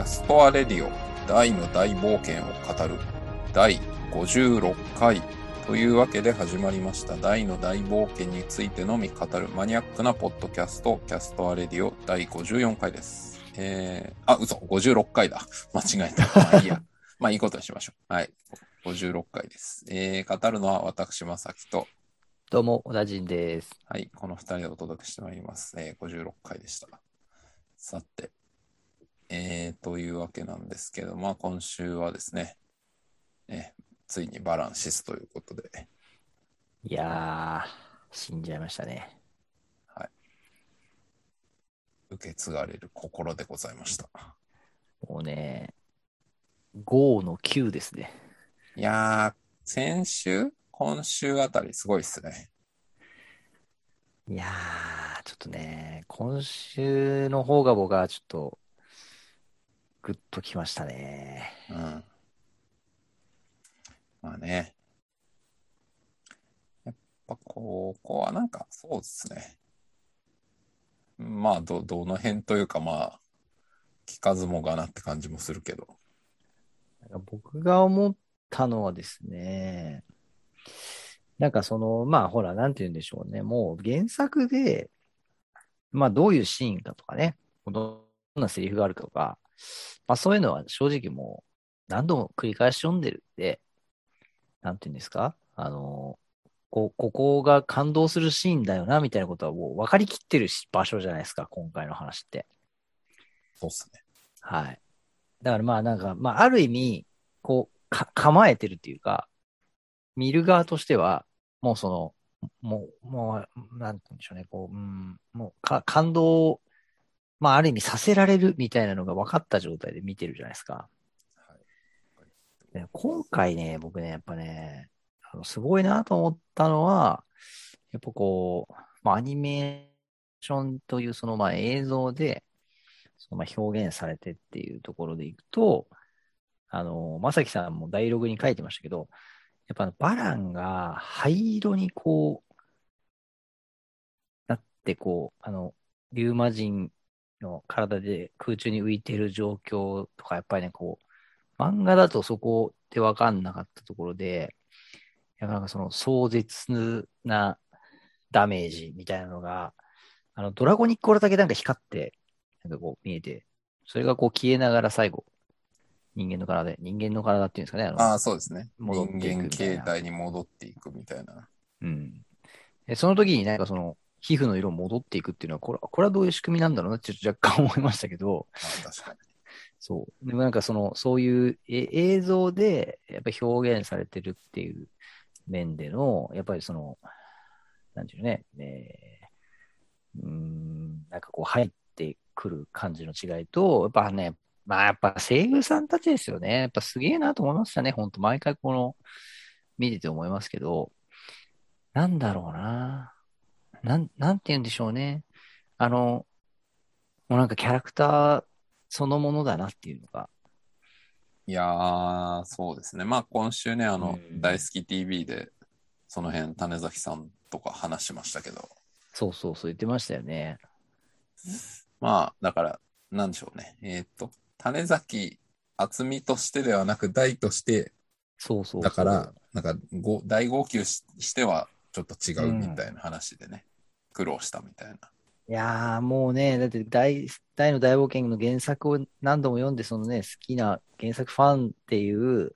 キャストアレディオダイの大冒険を語る第56回というわけで始まりましたダイの大冒険についてのみ語るマニアックなポッドキャストキャストアレディオ第54回です。えー、あ、嘘、56回だ。間違えた。まあいいや。まあいいことにしましょう。はい。56回です。えー、語るのは私、まさきと、どうも、小田陣です。はい、この二人でお届けしてまいります。えー、56回でした。さて、えー、というわけなんですけど、まあ今週はですね、えーついにバランシスということで、いやー、死んじゃいましたね。受け継がれる心でございました。もうね、5の9ですね。いやー、先週？今週あたりすごいっすね。いやー、ちょっとね、今週の方が僕はちょっと、グッときましたね。うん。まあね。やっぱここはなんかそうですね。まあど、どの辺というかまあ、聞かずもがなって感じもするけど。僕が思ったのはですね、なんかその、まあほら、なんて言うんでしょうね。もう原作で、まあどういうシーンかとかね、どんなセリフがあるかとか、まあそういうのは正直もう何度も繰り返し読んでるんで、なんて言うんですか？あの、こ、ここが感動するシーンだよな、みたいなことはもう分かりきってるし場所じゃないですか、今回の話って。そうっすね。はい。だからまあなんか、まあある意味、こう、か、構えてるっていうか、見る側としては、もうその、もう、もう、なんて言うんでしょうね、こう、うん、もうか、感動を、まあある意味させられるみたいなのが分かった状態で見てるじゃないですか。はい。で今回ね、僕ね、やっぱね、あのすごいなと思ったのは、やっぱこう、まあ、アニメーションというそのまあ映像で、そのまあ表現されてっていうところでいくと、あの、まさきさんもダイアログに書いてましたけど、やっぱバランが灰色にこう、なってこう、あの、リューマ人の体で空中に浮いている状況とか、やっぱりね、こう、漫画だとそこで分かんなかったところで、いやなんかその壮絶なダメージみたいなのが、あの、ドラゴニックオラだけなんか光って、なんかこう見えて、それがこう消えながら最後、人間の体で、人間の体っていうんですかね、あの、ああ、そうですね。戻っていく人間形態に戻っていくみたいな。うん。でその時になんかその、皮膚の色戻っていくっていうのは、これこれはどういう仕組みなんだろうなって若干思いましたけど。そう。でもなんかその、そういうえ映像でやっぱり表現されてるっていう面での、やっぱりその、なんていうのね、えーうーん、なんかこう入ってくる感じの違いと、やっぱね、まあやっぱ声優さんたちですよね。やっぱすげえなと思いましたね。本当毎回この、見てて思いますけど、なんだろうな。なん、なんて言うんでしょうね。あの、もうなんかキャラクターそのものだなっていうのが。いやー、そうですね。まあ今週ね、あの、うん大好き TV で、その辺、種崎さんとか話しましたけど、そうそうそう言ってましたよね。まあ、だから、なんでしょうね。えっ、と、種崎厚みとしてではなく、大として、そうそうそう。だから、なんか、ご大号泣ししては、ちょっと違うみたいな話でね、苦労したみたいな。いやーもうね、だって大、大の大冒険の原作を何度も読んで、そのね、好きな原作ファンっていう、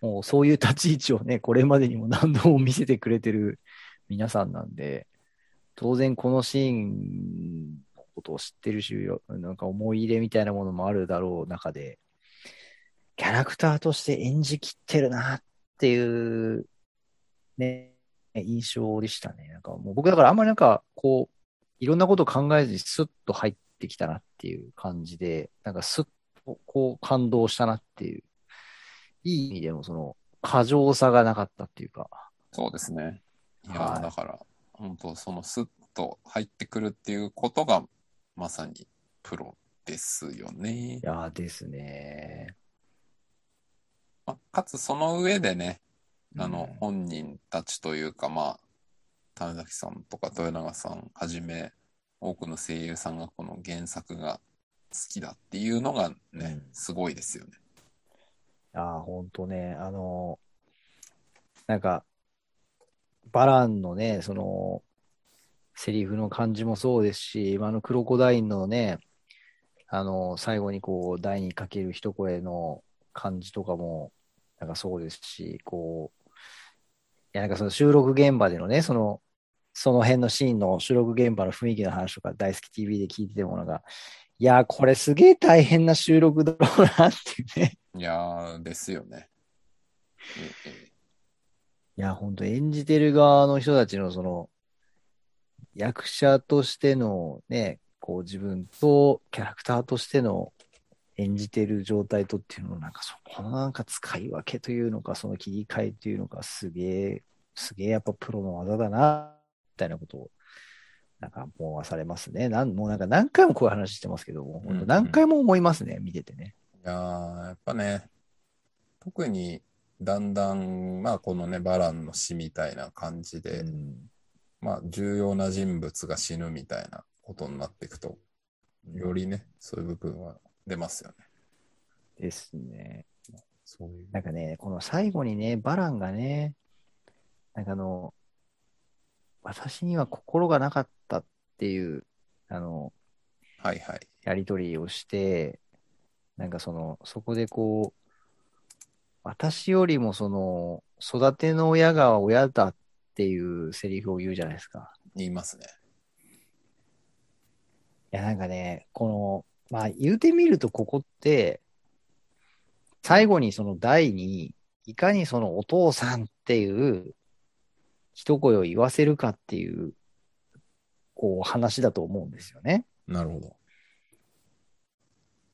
もうそういう立ち位置をね、これまでにも何度も見せてくれてる皆さんなんで、当然このシーンのことを知ってるし、なんか思い入れみたいなものもあるだろう中で、キャラクターとして演じきってるなっていう、ね、印象でしたね。なんかもう僕だからあんまりなんかこう、いろんなことを考えずにスッと入ってきたなっていう感じで、なんかスッとこう感動したなっていう、いい意味でのその過剰さがなかったっていうか、そうですね。いやー、はいだから、本当そのスッと入ってくるっていうことが、まさにプロですよねい。やーですね。まあ、かつその上でね、あのうん、本人たちというか、まあ、種崎さんとか豊永さんはじめ、多くの声優さんがこの原作がきだっていうのがね、うん。すごいですよね。ああ、ほんとね、あの、なんか、バランのね、その、セリフの感じもそうですし、あの、クロコダインのね、あの、最後にこう、台にかける一声の感じとかも、なんかそうですし、こう、いや、なんかその収録現場でのね、その、その辺のシーンの収録現場の雰囲気の話とか、大好き TV で聞いてても、なんか、いやー、これすげえ大変な収録だろうなっていうね。いやー、ですよね。ええいや、本当演じてる側の人たちのその、役者としてのね、こう自分とキャラクターとしての演じてる状態とっていうのをなんかそこのなんか使い分けというのか、その切り替えというのか、すげえ、すげえやっぱプロの技だな、みたいなことを、なんか思わされますね。なんもうなんか何回もこういう話してますけども、本当何回も思いますね、見ててね。いやー、やっぱね、特にだんだん、まあこのね、バランの死みたいな感じで、うんまあ重要な人物が死ぬみたいなことになっていくと、よりね、そういう部分は出ますよね。ですね。そういう。なんかね、この最後にね、バランがね、なんかあの、私には心がなかったっていう、あの、はいはい。やりとりをして、なんかその、そこでこう、私よりもその、育ての親が親だっていうセリフを言うじゃないですか。言いますね。いや、なんかね、この、まあ言うてみるとここって、最後にその代に、いかにそのお父さんっていう一声を言わせるかっていう、こう話だと思うんですよね。なるほど。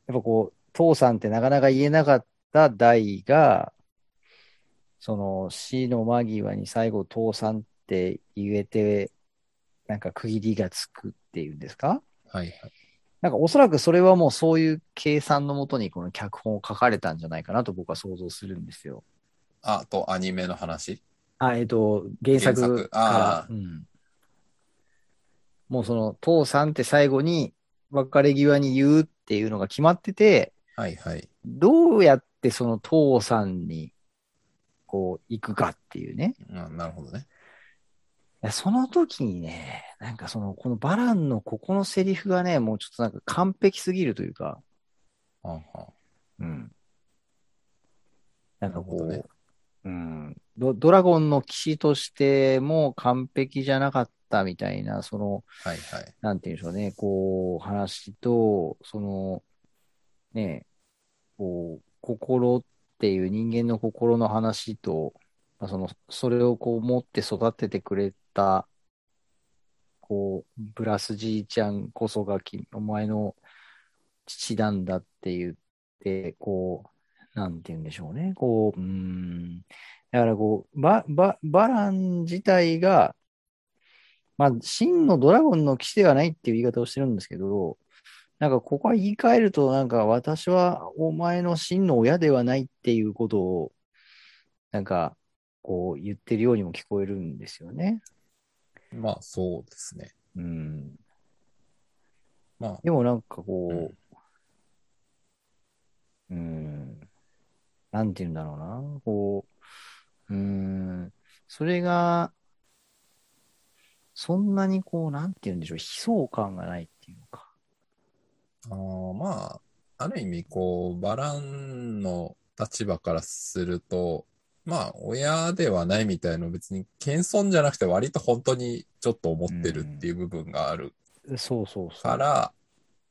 やっぱこう、父さんってなかなか言えなかった代が、その死の間際に最後父さんって言えて、なんか区切りがつくっていうんですか？はいはい。なんかおそらくそれはもうそういう計算のもとにこの脚本を書かれたんじゃないかなと僕は想像するんですよ。あと、アニメの話？あ、えっと、原作原作から。うん。もうその父さんって最後に別れ際に言うっていうのが決まってて、はいはい。どうやってその父さんにこう行くかっていうね。あなるほどね。その時にね、なんかその、このバランのここのセリフがね、もうちょっとなんか完璧すぎるというか、はんはんうん。なんかこう、ねうんド、ドラゴンの騎士としても完璧じゃなかったみたいな、その、はいはい。なんて言うんでしょうね、こう、話と、その、ね、こう、心っていう人間の心の話と、まあその、それをこう持って育ててくれた、こう、ブラスじいちゃんこそがき、お前の父なんだって言って、こう、なんて言うんでしょうね、こう、うん、だからこう、バ、バ、バラン自体が、まあ、真のドラゴンの騎士ではないっていう言い方をしてるんですけど、なんかここは言い換えると、なんか私はお前の真の親ではないっていうことを、なんかこう言ってるようにも聞こえるんですよね。まあ、そうですね。うん。まあ、でもなんかこう、うん、なんて言うんだろうな。こう、うん、それが、そんなにこう、なんて言うんでしょう、悲壮感がないっていうのか。あーまあ、ある意味、こう、バランの立場からすると、まあ、親ではないみたいの別に謙遜じゃなくて割と本当にちょっと思ってるっていう部分があるそうそうそう。から、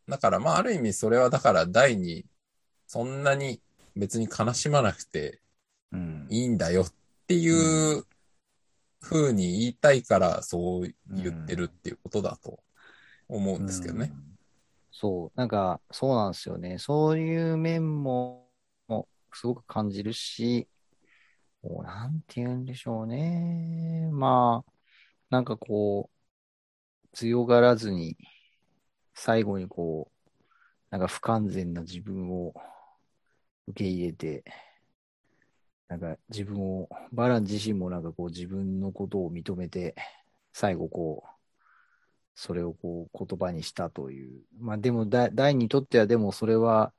だからまあ、ある意味それはだから第に、そんなに別に悲しまなくてうん、いいんだよっていう風に言いたいからそう言ってるっていうことだと思うんですけどね。うんそう、なんか、そうなんですよね。そういう面も、もすごく感じるし、こうなんて言うんでしょうね。まあ、なんかこう、強がらずに、最後にこう、なんか不完全な自分を受け入れて、なんか自分を、バラン自身もなんかこう自分のことを認めて、最後こう、それをこう言葉にしたという。まあでもだ、大にとってはでもそれは、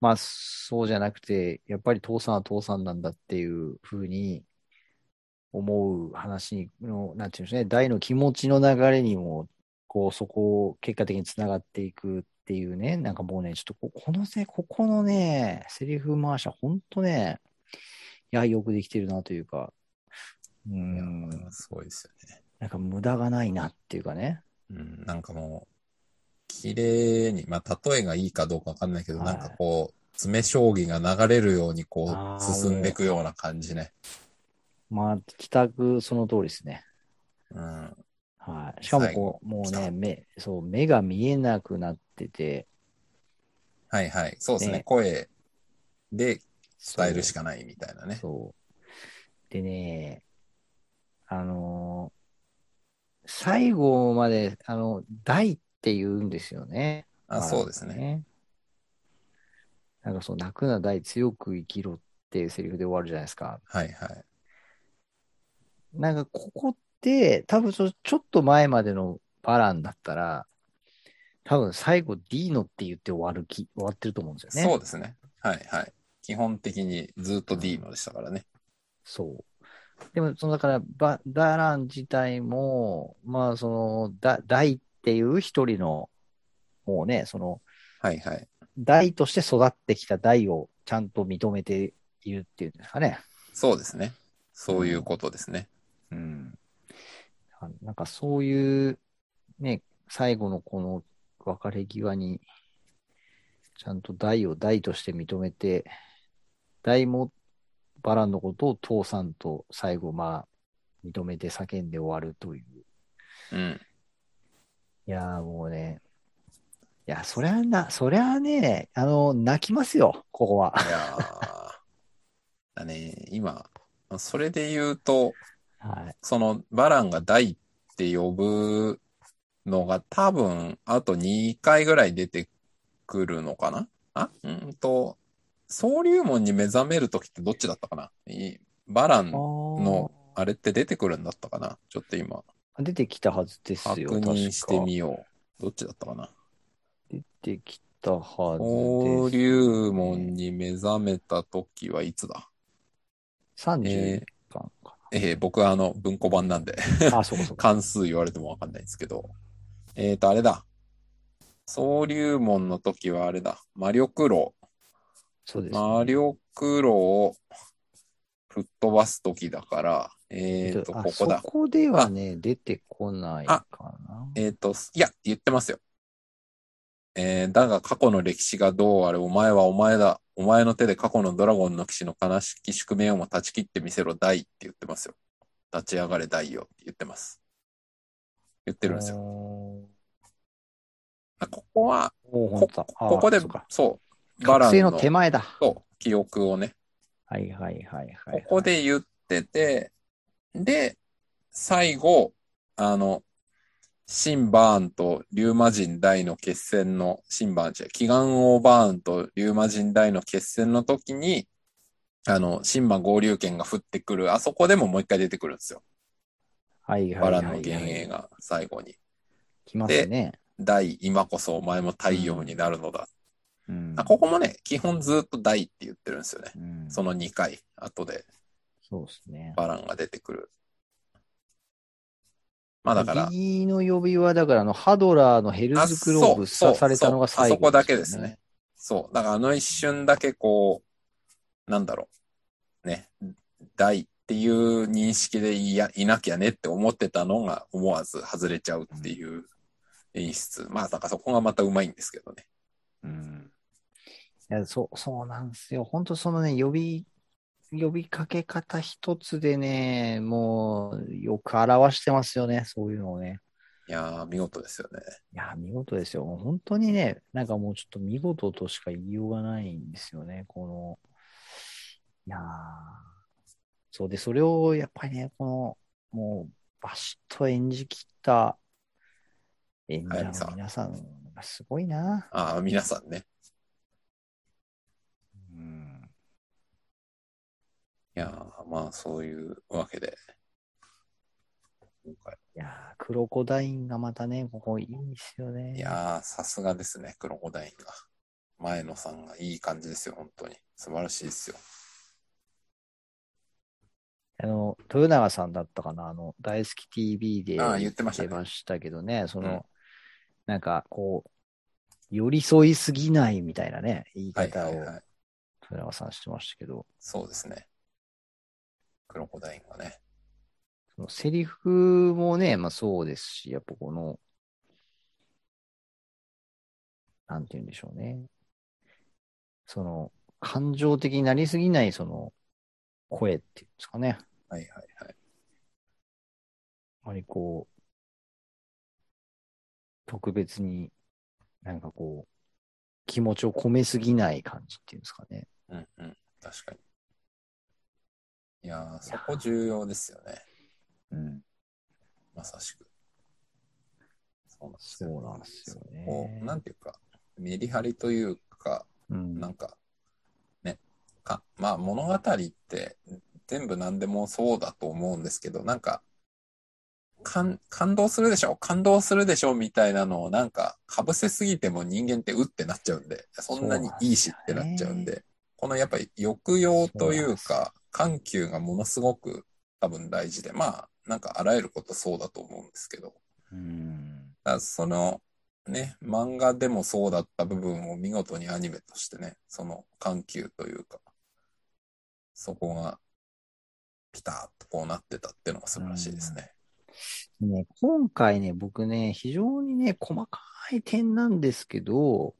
まあそうじゃなくて、やっぱり父さんは父さんなんだっていうふうに思う話の、なんていうんですね、大の気持ちの流れにも、こうそこを結果的につながっていくっていうね、なんかもうね、ちょっとここのね、ここのね、セリフ回しは本当ね、いや、よくできてるなというか、うん、すごいですよね。なんか無駄がないなっていうかね。うん、なんかもう、綺麗に、まあ、例えがいいかどうかわかんないけど、はいなんかこう、詰将棋が流れるようにこう、進んでいくような感じね。まあ、帰宅その通りですね。うん。はい。しかもこう、もうね、目、そう、目が見えなくなってて、はいはい。そうですね。ね声で伝えるしかないみたいなね。そう。でね、あのー最後まで、あの、大って言うんですよね。あ、そうですね。ね。なんかそう、泣くな大強く生きろっていうセリフで終わるじゃないですか。はいはい。なんかここって、多分そちょっと前までのバランだったら、多分最後 D のって言って終わるき、終わってると思うんですよね。そうですね。はいはい。基本的にずっと D のでしたからね。そう。でも、その、だから、バ、ダラン自体も、まあ、その、だ、大っていう一人の、もうね、その、はいはい。大として育ってきた大をちゃんと認めているっていうんですかね。そうですね。そういうことですね。うん。あなんかそういう、ね、最後のこの別れ際に、ちゃんと大を大として認めて、大もバランのことを父さんと最後、まあ、認めて叫んで終わるという。うん。いやーもうね、いや、そりゃな、そりゃね、あの、泣きますよ、ここは。いやー。だね、今、それで言うと、はい。そのバランが大って呼ぶのが多分あと2回ぐらい出てくるのかな？あ？うんと、総流門に目覚めるときってどっちだったかな？いバランのあれって出てくるんだったかな？ちょっと今出てきたはずです確よ。認してみよう。どっちだったかな出てきたは総ずです、流門に目覚めたときはいつだ31巻かえー僕はあの文庫版なんでな。あ、そうかそうか。関数言われてもわかんないんですけど。えっ、と、あれだ。総流門の時はあれだ。魔力炉。そうです、ね。魔力炉を吹っ飛ばす時だから、えっ、と、あここだそ。こではね、出てこないかな。えっ、と、いや、言ってますよ。えーだが過去の歴史がどうあれ、お前はお前だ。お前の手で過去のドラゴンの騎士の悲しき宿命をも断ち切ってみせろ、大って言ってますよ。立ち上がれ、大よって言ってます。言ってるんですよ。よ。ここは、おーほんとだあーここでそうか、そう、バランのの手前だ。そう記憶をね、はいはいはいはい。ここで言ってて、で、最後、あの、シンバーンとリューマ人大の決戦の、シンバーンじゃ、祈願王バーンとリューマ人大の決戦の時に、あの、シンバ合流剣が降ってくる、あそこでももう一回出てくるんですよ。はいはいはい、バランのはい。幻影が最後に。来ますね。大、今こそお前も太陽になるのだ。うんあここもね、基本ずっと大って言ってるんですよね。うんその2回、後でそうですね。バランが出てくる。まあだから、右の呼びは、だから、あの、ハドラーのヘルズクローブ刺されたのが最後、そうそうあそこだけですね。。そう。だからあの一瞬だけこう、なんだろう。ね。大っていう認識でいやいなきゃねって思ってたのが思わず外れちゃうっていう演出。まあだからそこがまたうまいんですけどね。うん。いや、そう、そうなんですよ。本当そのね、呼び、呼びかけ方一つでね、もう、よく表してますよね、そういうのをね。いやー、見事ですよね。いや、見事ですよ。本当にね、なんかもうちょっと見事としか言いようがないんですよね、この。いやーそうで、それをやっぱりね、この、もう、バシッと演じきった演者の皆さんがすごいな。ああ、皆さんね。うん。いやー、まあそういうわけで。今回。いやークロコダインがまたね、ここいいんですよね。いやー、さすがですね、クロコダインが。前野さんがいい感じですよ、本当に。素晴らしいですよ。あの、豊永さんだったかな、あの、大好き TV で言ってましたけどね、その、うんなんかこう、寄り添いすぎないみたいなね、言いはい方をはいはい。豊永さんしてましたけど、そうですね。クロコダインがね。そのセリフもね、まあそうですし、やっぱこの、なんて言うんでしょうね。その、感情的になりすぎない、その、声っていうんですかね。はいはいはい。あまりこう、特別になんかこう、気持ちを込めすぎない感じっていうんですかね。うんうん。確かに。いやー、そこ重要ですよね。うん。まさしく。そうなんですよ。ね。こう、なんていうか、メリハリというか、うん。なんか、ね、か、まあ物語って全部何でもそうだと思うんですけど、なんか、感、感動するでしょ？感動するでしょみたいなのをなんか、かぶせすぎても人間ってうってなっちゃうんで、そんなにいいしってなっちゃうんで、このやっぱり抑揚というそか、緩急がものすごく多分大事で、まあ、なんかあらゆることそうだと思うんですけど、うん。だそのね、漫画でもそうだった部分を見事にアニメとしてね、その緩急というか、そこがピタッとこうなってたっていうのが素晴らしいですね。ね、今回ね、僕ね、非常にね、細かい点なんですけど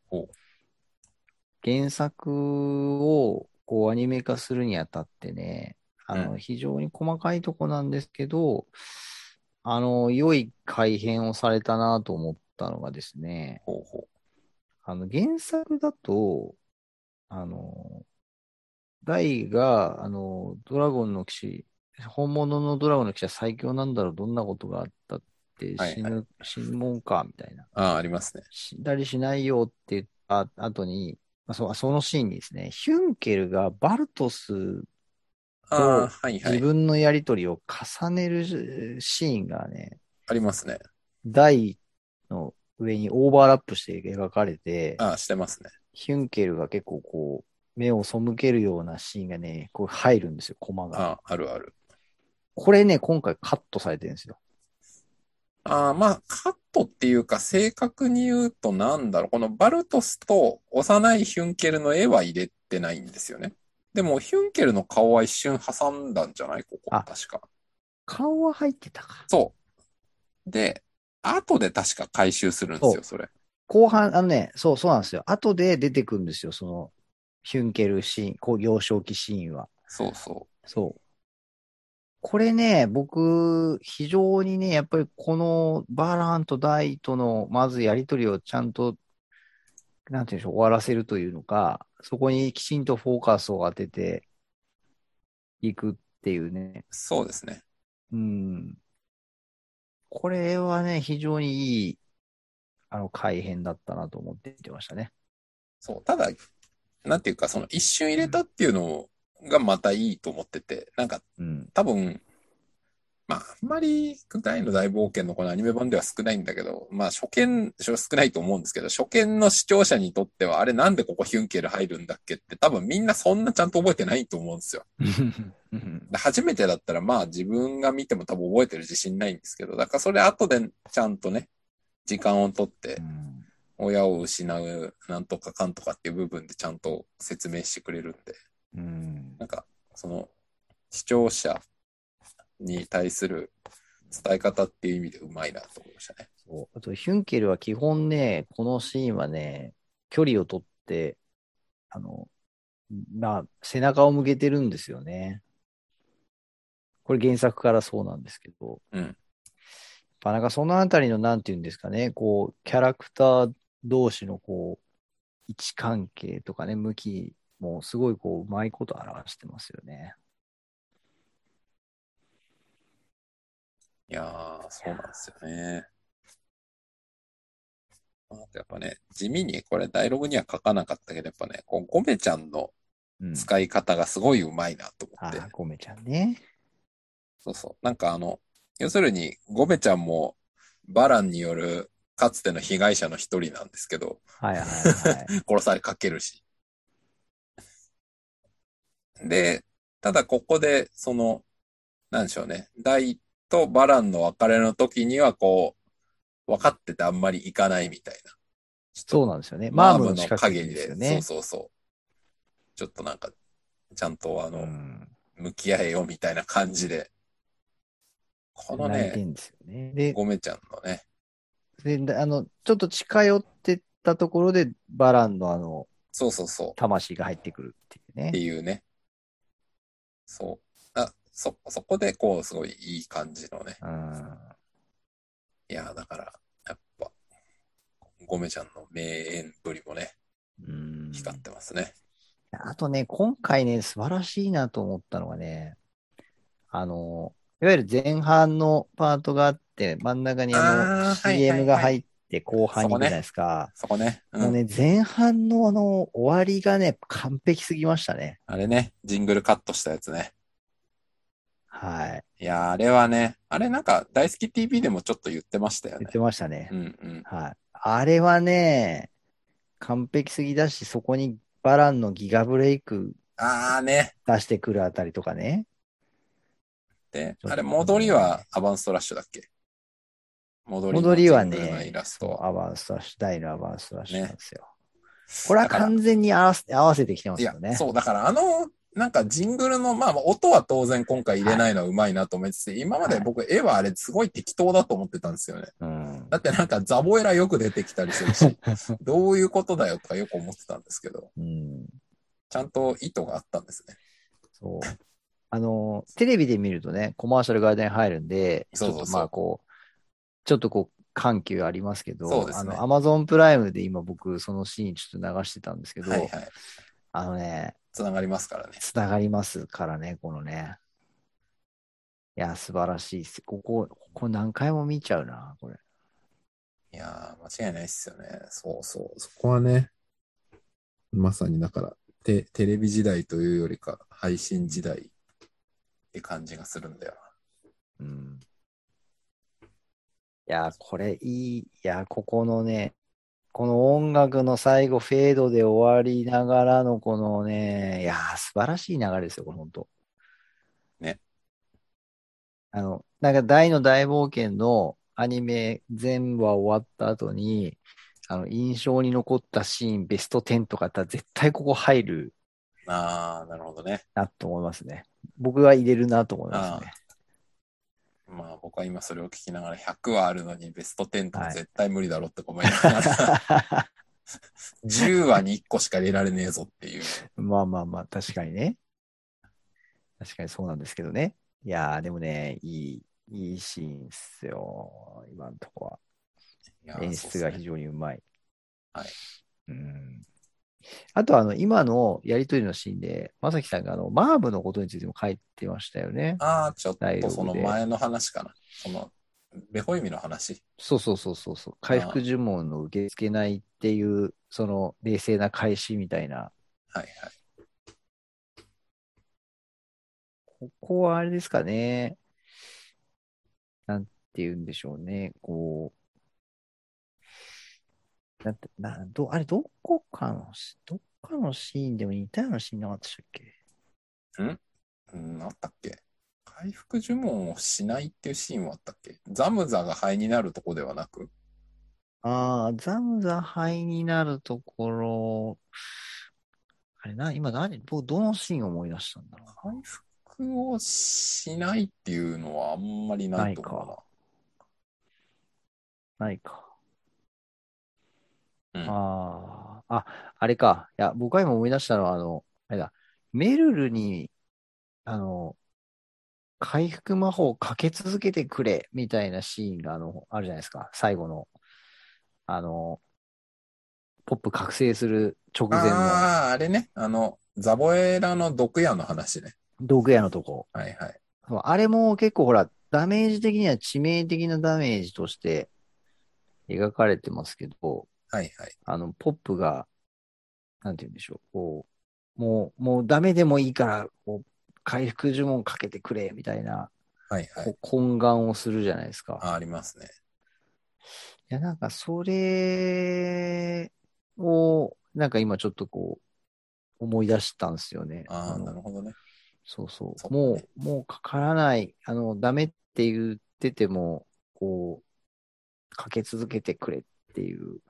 原作をこうアニメ化するにあたってね、あの、うん非常に細かいとこなんですけど、あの、良い改変をされたなと思ったのがですね、ほうほあの、原作だと、あの、ダイが、あの、ドラゴンの騎士、本物のドラゴンの騎士は最強なんだろう、どんなことがあったってはい死ぬ、死ぬもんか、みたいな。う。ああ、ありますね。死んだりしないよって言った後に、まあ、そそのシーンにですね、ヒュンケルがバルトスああ、はいはい。自分のやりとりを重ねるシーンがね、ありますね。台の上にオーバーラップして描かれて、ああ、してますね。ヒュンケルが結構こう、目を背けるようなシーンがね、こう入るんですよ、コマが。ああ、あるある。これね、今回カットされてるんですよ。ああ、まあ、カットっていうか、正確に言うとなんだろう。このバルトスと幼いヒュンケルの絵は入れてないんですよね。でも、ヒュンケルの顔は一瞬挟んだんじゃない？ここ、あ確か。顔は入ってたか。そう。で、後で確か回収するんですよ、それ。後半、あのね、そう、そうなんですよ。後で出てくるんですよ、その、ヒュンケルシーン、こう幼少期シーンは。そうそそう。これね、僕、非常にね、やっぱりこのバーランとダイとの、まずやりとりをちゃんと、なんていうんでしょう、終わらせるというのか、そこにきちんとフォーカスを当てていくっていうね。う。そうですね。うん。これはね、非常にいい、あの、改変だったなと思って見てましたね。そう。ただ、なんていうか、その一瞬入れたっていうのがまたいいと思ってて、なんかうん。多分、まあ、あんまり大の大冒険のこのアニメ版では少ないんだけど、まあ初見、少ないと思うんですけど、初見の視聴者にとっては、あれなんでここヒュンケル入るんだっけって多分みんなそんなちゃんと覚えてないと思うんですよ。うん。で初めてだったらまあ自分が見ても多分覚えてる自信ないんですけど、だからそれ後でちゃんとね、時間をとってうん親を失うなんとかかんとかっていう部分でちゃんと説明してくれるんで、うん。なんかその視聴者に対する伝え方っていう意味でうまいなと思いましたね。そうあと、ヒュンケルは基本ね、このシーンはね、距離を取って、あの、まあ、背中を向けてるんですよね。これ原作からそうなんですけど。うんやっぱなんかそのあたりの、なんていうんですかね、こう、キャラクター同士のこう、位置関係とかね、向きもすごいこう、うまいこと表してますよね。いやー、そうなんですよね。あとやっぱね、地味にこれダイログには書かなかったけど、やっぱね、こうゴメちゃんのうん。使い方がすごいうまいなと思って。あ、ゴメちゃんね。そうそう。なんかあの、要するに、ゴメちゃんも、バランによるかつての被害者の一人なんですけど、はいはいはい。殺されかけるし。で、ただここで、その、なんでしょうね。ダイとバランの別れの時には、こう、分かっててあんまり行かないみたいな。そうなんですよね。マーブの陰で、でね。そうそうそう。ちょっとなんか、ちゃんとあの、うん向き合えよみたいな感じで。このね、ね。で、ゴメちゃんのね、で、あの、ちょっと近寄ってったところで、バランのあの、そうそうそう。魂が入ってくるっていうってね。いうね。そう。あ、そ、そこでこう、すごいいい感じのね。うん。いや、だから、やっぱ、ゴメちゃんの名演ぶりもね、うん光ってますね。あとね、今回ね、素晴らしいなと思ったのがね、あの、いわゆる前半のパートがあって、真ん中にあの、CM が入って後半に行くじゃないですか。そこね。うん。もうね、前半のあの、終わりがね、完璧すぎましたね。あれね、ジングルカットしたやつね。はい。いや、あれはね、あれなんか、大好き TV でもちょっと言ってましたよね言っ。てましたねう。んうん。はい。あれはね、完璧すぎだし、そこにバランのギガブレイクあーね。出してくるあたりとかね。で、あれ、戻りはアバンストラッシュだっけ？戻りの戻りはジングルのイねラ、スト。アバンストラッシュ、大のアバンストラッシュねなんですよ。これは完全に合わせ合わせてきてますよ、ね。そう、だからあの、なんかジングルの、まあ、音は当然今回入れないのはうまいなと思いつつ、今まで僕、絵はあれすごい適当だと思ってたんですよね。うん。だってなんかザボエラよく出てきたりするし、どういうことだよとかよく思ってたんですけど、うん。ちゃんと意図があったんですね。そう。あの、テレビで見るとね、コマーシャルが間に入るんで、そうそうそうちょっとまあこう、ちょっとこう、緩急ありますけど、そうですねあの、アマゾンプライムで今僕、そのシーンちょっと流してたんですけど、はいはい。あのね、つながりますからね。つながりますからね、このね。いや、素晴らしいっす。ここ、ここ何回も見ちゃうな、これ。いやー、間違いないっすよね。そうそう。そこはね、まさにだから、テテレビ時代というよりか、配信時代って感じがするんだようん。いや、これいい。いや、ここのね、この音楽の最後、フェードで終わりながらのこのね、いや、素晴らしい流れですよ、これ、本当ね。あの、なんか大の大冒険のアニメ全話終わった後に、あの、印象に残ったシーン、ベスト10とかだったら絶対ここ入るな。あー、なるほどね。なと思いますね。僕は入れるなと思いますね。まあ僕は今それを聞きながら100はあるのにベスト10とかはい絶対無理だろって思いながら、10話に1個しか入れられねえぞっていう。まあまあまあ、確かにね。確かにそうなんですけどね。いやー、でもね、いい、いいシーンっすよ。今のとこは。演出が非常にうまい。はい。うん。あと、あの、今のやりとりのシーンで、まさきさんが、あの、マーブのことについても書いてましたよね。ああ、ちょっとその前の話かな。その、ベホイミの話。そうそうそうそうそう。回復呪文の受け付けないっていう、その、冷静な返しみたいな。はいはい。ここはあれですかね。なんて言うんでしょうね。こう。なんて、な、ど、あれ、どこかのし、どっかのシーンでも似たようなシーンなかったっけ？うん、あったっけ？回復呪文をしないっていうシーンはあったっけ？ザムザが灰になるとこではなく？ああ、ザムザ灰になるところ、あれな、今何、ど、どのシーンを思い出したんだろう？な。回復をしないっていうのはあんまりないと思ないか。ああ、あ、あれか。いや、僕が今思い出したのは、あの、あれだ、メルルに、あの、回復魔法をかけ続けてくれ、みたいなシーンが、あの、あるじゃないですか。最後の、あの、ポップ覚醒する直前のああ、あれね。あの、ザボエラの毒矢の話ね。道具屋のとこ。はいはい。あれも結構ほら、ダメージ的には致命的なダメージとして描かれてますけど、はいはい。あの、ポップが、なんて言うんでしょう、こう、もう、もうダメでもいいから、こう、回復呪文かけてくれ、みたいな、はいはい。懇願をするじゃないですか。あありますね。いや、なんか、それを、なんか今ちょっとこう、思い出したんですよね。ああ、のなるほどね。そうそう。そうねもう、もうかからない、あの、ダメって言ってても、こう、かけ続けてくれっていう。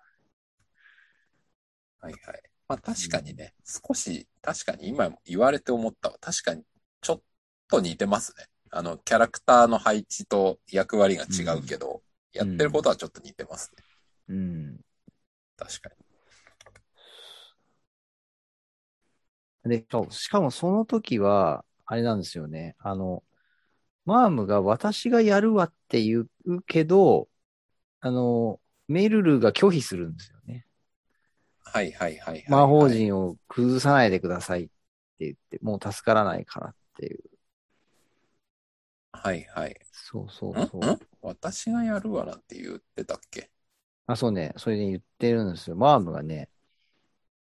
はいはい。まあ確かにね、少し、確かに今言われて思ったわ。確かに、ちょっと似てますね。あの、キャラクターの配置と役割が違うけど、やってることはちょっと似てますね。うん。確かに。で、しかもその時は、あれなんですよね。あの、マームが私がやるわって言うけど、あの、メルルが拒否するんですよね。はいはいはいはい。魔法陣を崩さないでくださいって言って、もう助からないからっていう。はいはい。そうそんうそうん？私がやるわなんて言ってたっけ？あ、そうね。それで言ってるんですよ。マームがね、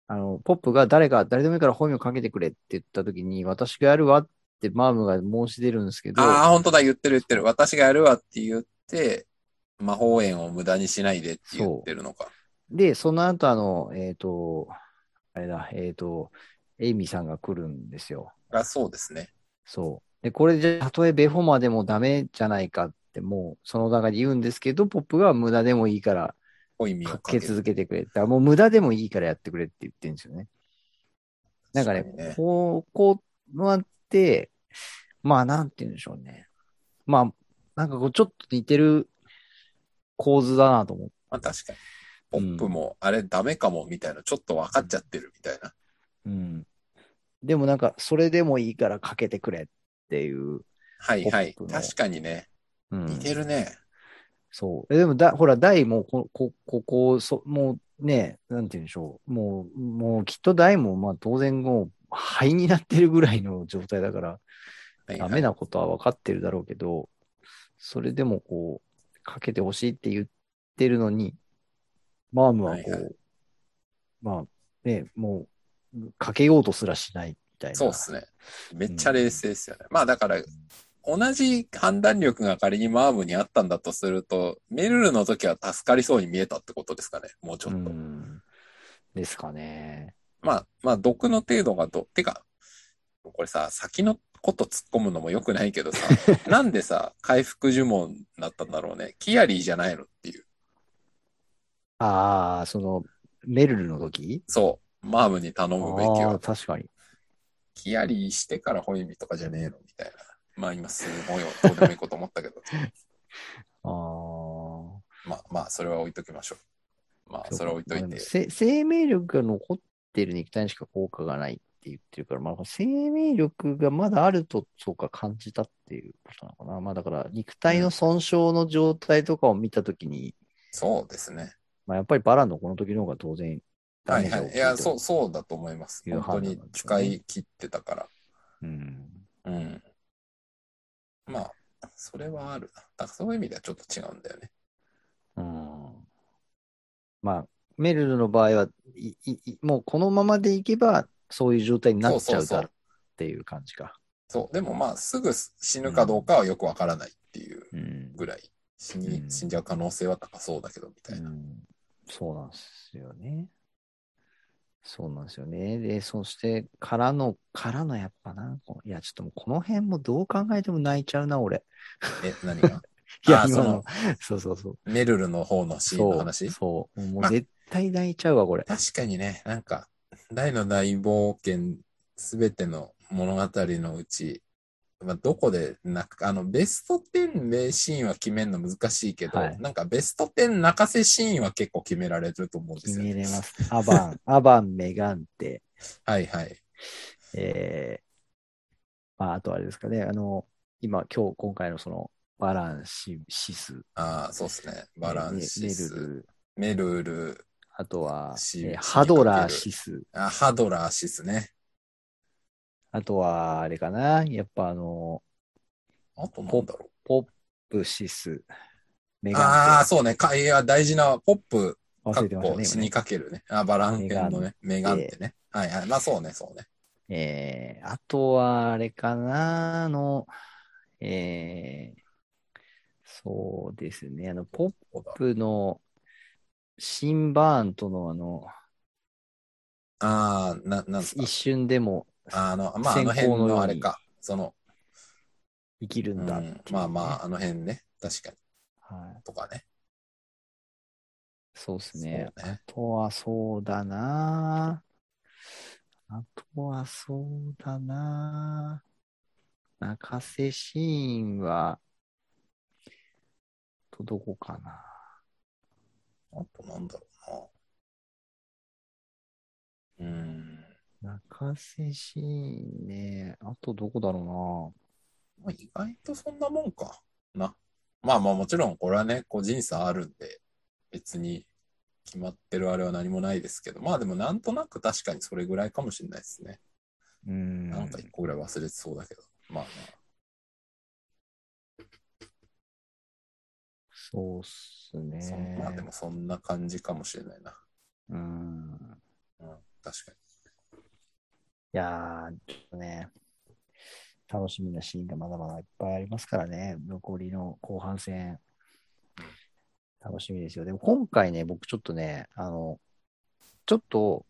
あの、ポップが誰か、誰でもいいから本名かけてくれって言った時に、私がやるわってマームが申し出るんですけど、ああ、本当だ、言ってる言ってる。私がやるわって言って、魔法縁を無駄にしないでって言ってるのか。で、その後、あの、えっ、と、あれだ、えっ、と、エイミさんが来るんですよ。あそうですね。そう。で、これじゃ、たとえベフォマでもダメじゃないかって、もう、その中で言うんですけど、ポップが無駄でもいいから、かかけ続けてくれ。だからもう無駄でもいいからやってくれって言ってるんですよね。なんかね、確にこう、こうのあって、まあ、なんて言うんでしょうね。まあ、なんかこう、ちょっと似てる構図だなと思って。まあ確かに。ポップも、あれダメかもみたいな、ちょっと分かっちゃってるみたいな。うん。でもなんか、それでもいいからかけてくれっていう。はいはい確かにね。うん、似てるね。そう。えでもだ、ほら、大もこ、こ、ここ、そ、もうね、なんて言うんでしょう。もう、もうきっと大も、まあ当然もう、灰になってるぐらいの状態だから、ダメなことは分かってるだろうけど、それでもこう、かけてほしいって言ってるのに、マームはこう、はいはまあね、もう、かけようとすらしないみたいな。そうですね。めっちゃ冷静ですよね。まあだから、同じ判断力が仮にマームにあったんだとすると、メルルの時は助かりそうに見えたってことですかね。もうちょっと。うん。ですかね。まあ、まあ、毒の程度がど、てか、これさ、先のこと突っ込むのも良くないけどさ、なんでさ、回復呪文だったんだろうね。キアリーじゃないのっていう。ああ、その、メルルの時？そう。マームに頼むべきは。確かに。キアリーしてからホイミとかじゃねえの？みたいな。まあ今すごいどうでもいいこと思ったけど。ああ。まあまあ、それは置いときましょう。まあ、それは置いといて。生命力が残ってる肉体にしか効果がないって言ってるから、まあ、生命力がまだあると、そうか、感じたっていうことなのかな。まあ、だから、肉体の損傷の状態とかを見たときに、そうですね。まあ、やっぱりバランのこの時の方が当然、ダはいはい。メージが大きいや、そう、う。そうだと思います。本当に使ねい切ってたから。うん。うん。まあ、それはあるな。だからそういう意味ではちょっと違うんだよね。うん。まあ、メルルの場合は、いいいもうこのままでいけば、そういう状態になっちゃうだろうっていう感じか。そう。でもまあ、すぐ死ぬかどうかはよくわからないっていううん。ぐらい、死に、うん死んじゃう可能性は高そうだけど、みたいな。うんそうなんですよね。そうなんですよね。で、そして、からの、からのやっぱな、いや、ちょっともうこの辺もどう考えても泣いちゃうな、俺。え、何が？いや、その、そうそうそう。メルルの方のシーンの話？そう。もまう絶対泣いちゃうわ、これ。確かにね、なんか、大の大冒険すべての物語のうち、まあ、どこで泣くか、あの、ベスト10名シーンは決めるの難しいけど、はいなんかベスト10泣かせシーンは結構決められると思うんです決よ、ね。めれます。アバン、アバン、メガンテ、はいはい。えー、まあ、あとあれですかね、あの、今、今日、今回のその、バランシシス、ああ、そうですね。バランシメス、ルル、メルル、あとは、ハドラーシス、あハドラーシスね。あとは、あれかな、やっぱあの、あとなんだろう。ポップシス、メガンテ。ああ、そうね。かいや、大事なポップ、忘れてましたね。こ死にかけるね。あ、バラン編のね。メメガンってね。はいはい。まあそうね、そうね。えー、あとは、あれかな、あの、えー、そうですね。あの、ポップの新バーンとのあの、ああ、な、なんすか？一。瞬でもあの、まあ、あの先辺行のあれか。その、生きるうんんだっていうね、まあまあ、あの辺ね。確かに。はい。とかね。そうですね。ねあとはそうだなあとはそうだな泣かせシーンは、とどこかな。あとなんだろうな。うん。泣かせシーンね。あとどこだろまあ、意外とそんなもんかな。まあまあもちろんこれはね、個人差あるんで、別に決まってるあれは何もないですけど、まあでもなんとなく確かにそれぐらいかもしれないですね。うな。うん。なんか一個ぐらい忘れてそうだけど。まあまそうっすあ、ね。まあでもそんな感じかもしれないな。うん。うん、確かに。いやー、ちょっとね、楽しみなシーンがまだまだいっぱいありますからね、残りの後半戦。楽しみですよ。でも今回ね、僕ちょっとね、あの、ちょっと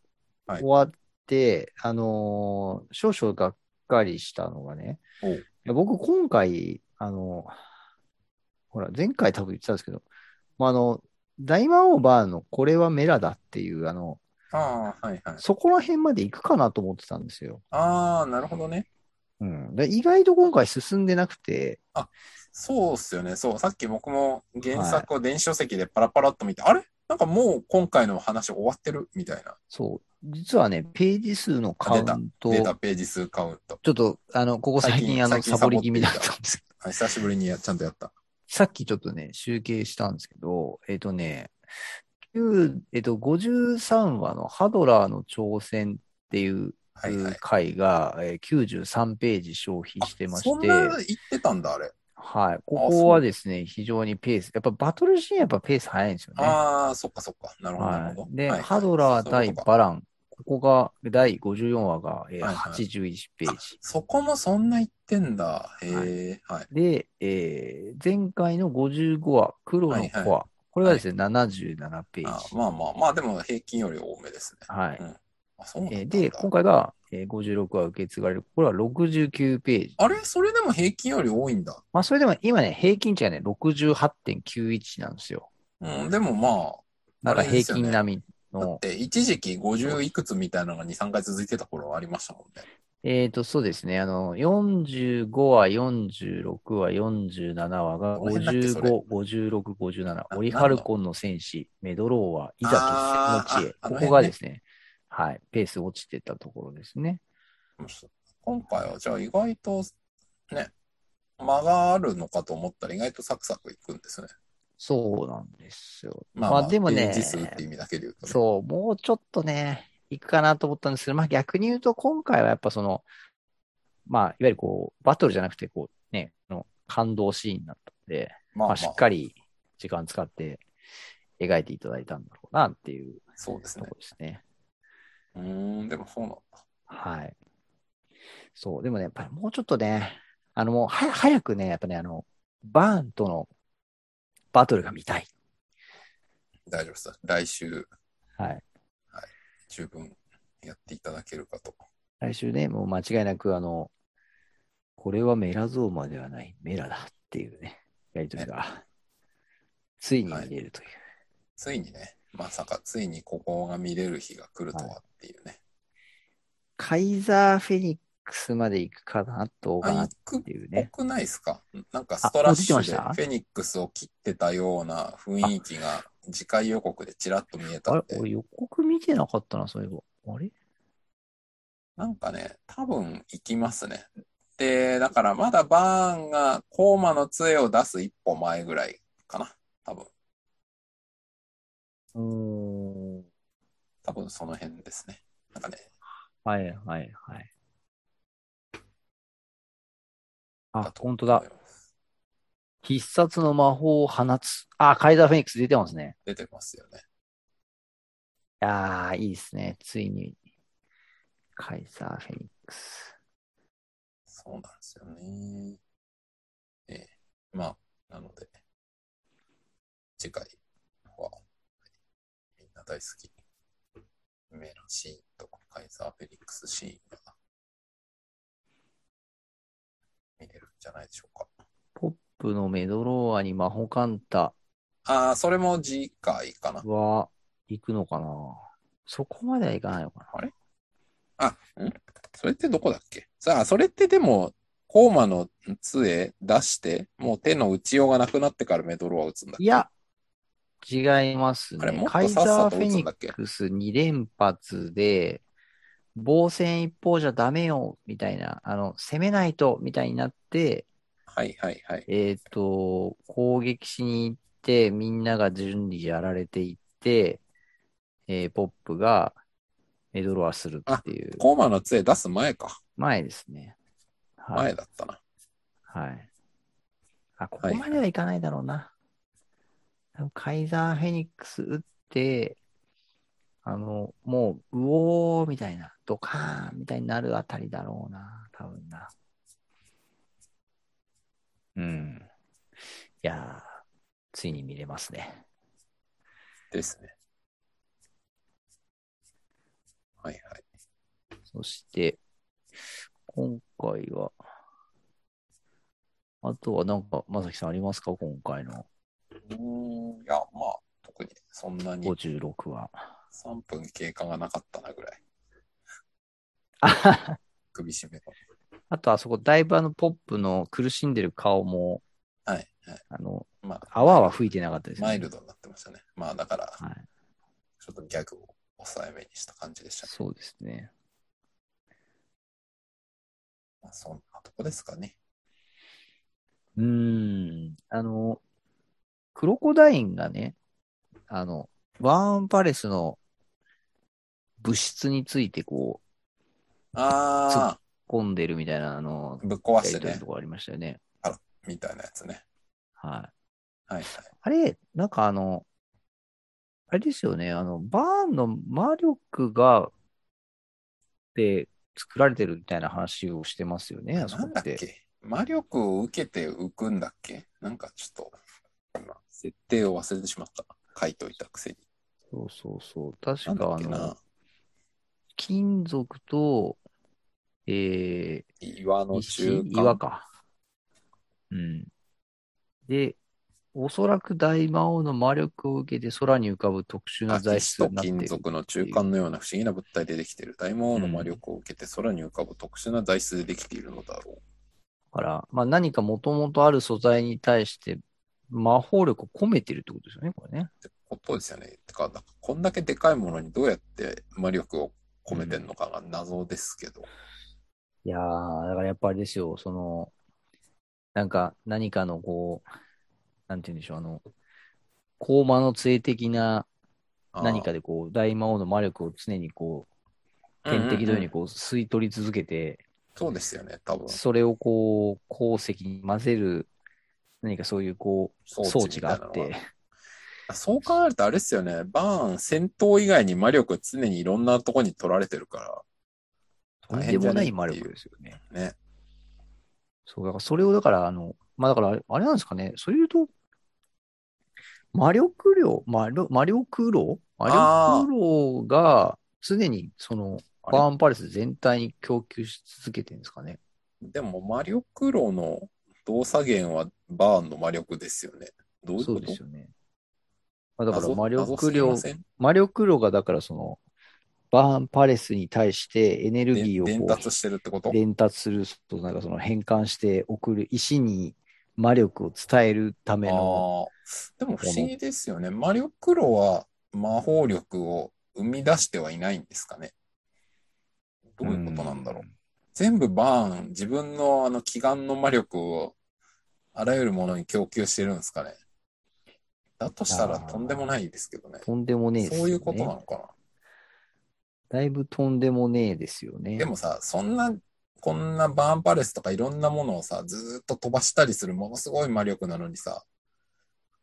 はい終わって、あのー少々がっかりしたのがね、僕今回、あの、ほら、前回多分言ってたんですけど、まあ、あの、大魔王バーンのこれはメラだっていう、あの、ああ、はいはい。そこら辺まで行くかなと思ってたんですよ。ああ、なるほどね。うん。で意外と今回進んでなくて、そうっすよね。そう。さっき僕も原作を電子書籍でパラパラっと見て、あれ？なんかもう今回の話終わってる？みたいな。そう。実はね、ページ数のカウント、データページ数カウント。ちょっと、あの、ここ最近、あの、サボり気味だったんですけど、はい久しぶりにやちゃんとやった。さっきちょっとね、集計したんですけど、えっ、とね、9えっ、と、53話のハドラーの挑戦っていうはいはい。回が、えー93ページ消費してまして、そんな言ってたんだ、あれ。はい。ここはですね、非常にペース、やっぱバトルシーンやっぱペース早いんですよね。ああ、そっかそっか。なるほど。はい。で、はいはいハドラー対バラン。ここが第54話が、えーはいはい81ページ。そこもそんな言ってんだ。へえ、はい。で、えー前回の55話、黒のコア。はいはこれがですね、77ペーあジ。まあまあ、まあでも平均より多めですね。はい。うんえーで、今回が、えー56話受け継がれる。これは69ページ。あれ？それでも平均より多いんだ。まあ、それでも今ね、平均値がね、68.91なんですよ。うん、でもまあれですよね均並みあ、だっの。て一時期50いくつみたいなのが2、3回続いてた頃ありましたもんね。えっ、と、そうですね。あの、45話、46話、47話がどの辺だっけそれ55、56、57。なオリハルコンの戦士、メドローワ、いざ決戦の地へ。ここがですね、はい、ペース落ちてたところですね。今回はじゃあ意外とね、間があるのかと思ったら意外とサクサクいくんですね。そうなんですよ。まあ、ままあ、あでもね。そう、もうちょっとね、いくかなと思ったんですけど、まあ逆に言うと今回はやっぱその、まあ、いわゆるこう、バトルじゃなくて、こう、ね、あの感動シーンだったんで、まあ、まあまあ、しっかり時間使って描いていただいたんだろうなっていうそうですねとこ。ろですね。うーん、でもそうなんだ。はい。そう、でもね、やっぱりもうちょっとね、あの、もうは早くね、やっぱね、あの、バーンとのバトルが見たい。大丈夫です。来週はい。十分やっていただけるかと。来週ね、もう間違いなく、あの、これはメラゾーマではない、メラだっていうね、やりとりが、ついに見れるという。ついにね、まさかついにここが見れる日が来るとはっていうね。カイザーフェニックスまで行くかな、どうかあ、なっ行くていうね。ぽくないですか？なんかストラッシュでフェニックスを切ってたような雰囲気が次回予告でちらっと見えたあれんで、俺予告見てなかったな、そういえば。あれ？なんかね、多分行きますね。で、だからまだバーンがコーマの杖を出す一歩前ぐらいかな。多分、うーん。多分その辺ですね。なんかね、はいはいはい。あ本当だ必殺の魔法を放つ。あ、カイザーフェニックス出てますね。出てますよね。ああ、いいですね。ついに。カイザーフェニックス。そうなんですよね。ええまあ、なので、次回は、みんな大好き。メラシーンとカイザー・フェリックスシーンが見れるんじゃないでしょうか。プのメドローアにマホカンタ。ああ、それも次回かな。は行くのかな？そこまではいかないのかな？あ、ん？それってどこだっけ？さあ、それってでも、コーマの杖出して、もう手の打ちようがなくなってからメドローア打つんだっけ？いや、違いますあれも。っとねカイさっさとザーフェニ打つんだっけ？ックス2連発で、防戦一方じゃダメよ、みたいな、あの、攻めないと、みたいになって、はいはいはい。えっ、と、攻撃しに行って、みんなが順次やられていって、えーポップがメドロアするっていう、コーマの杖出す前か。前ですね。はい。前だったな。はい。あ、ここまではいかないだろうな。多分カイザー・フェニックス打って、あの、もう、うおーみたいな、ドカーンみたいになるあたりだろうな。多分な。うん。いやー、ついに見れますね。ですね。はいはい。そして、今回は、あとはなんか、まさきさんありますか？今回のうーん、いや、まあ、特にそんなに56話。3分経過がなかったなぐらい。あ首絞めあと、あそこ、だいぶあの、ポップの苦しんでる顔も、の。はい、はい。あの、まあ、泡は吹いてなかったですね。マイルドになってましたね。まあ、だから、はい。ちょっとギャグを抑えめにした感じでしたね。そうですね。まあ、そんなとこですかね。うーん。あの、クロコダインがね、あの、ワーンパレスの物質についてこあう、込んでるみたいな、あの、あ、ぶっ壊してねやりとこありましたよね。みたいなやつね。はい。はいはい。あれ、なんかあの、あれですよね、あの、バーンの魔力が、で作られてるみたいな話をしてますよね、あそこって。魔力を受けて浮くんだっけ？なんかちょっと、今、設定を忘れてしまった。書いといたくせに。そうそうそう。確かあの、。金属と、えー、岩の中石、間。岩か。うん。で、おそらく大魔王の魔力を受けて空に浮かぶ特殊な材質になっている金。属の中間のような不思議な物体でできている。大魔王の魔力を受けて空に浮かぶ特殊な材質でできているのだろう。だから、まあ何かもともとある素材に対して魔法力を込めてるってことですよね、これね。ってことですよね。てか、こんだけでかいものにどうやって魔力を込めてんのかが謎ですけど。いやー、だからやっぱりですよ、その、なんか何かのこう、なんて言うんでしょう、あの、高魔の杖的な何かでこう、大魔王の魔力を常にこう、天敵のようにこう、吸い取り続けて、そうですよね、多分。それをこう、鉱石に混ぜる、何かそういうこう、装置があって。が、そう考えるとあれですよね。バーン、戦闘以外に魔力常にいろんなとこに取られてるかとんでもない魔力ですよね。ら、ね。そう、だからそれをだから、あの、まあだからあれ、あれなんですかね、そういうと、魔力量、魔力魔力量魔力量が常にその、バーンパレス全体に供給し続けてるんですかね。でも魔力炉の動作源はバーンの魔力ですよね。どういうそうことですよね。まあだから謎魔力量魔力量がだからその、バーンパレスに対してエネルギーを伝達してるってこと？伝達すると、なんかその変換して送る石に魔力を伝えるための。でも不思議ですよね。魔力炉は魔法力を生み出してはいないんですかね。どういうことなんだろう。全部バーン、自分のあの祈願の魔力をあらゆるものに供給してるんですかね。だとしたらとんでもないですけどね。とんでもねえですよね。そういうことなのかな。だいぶとんでもねえですよね。でもさ、そんな、こんなバーンパレスとかいろんなものをさ、ずーっと飛ばしたりするものすごい魔力なのにさ、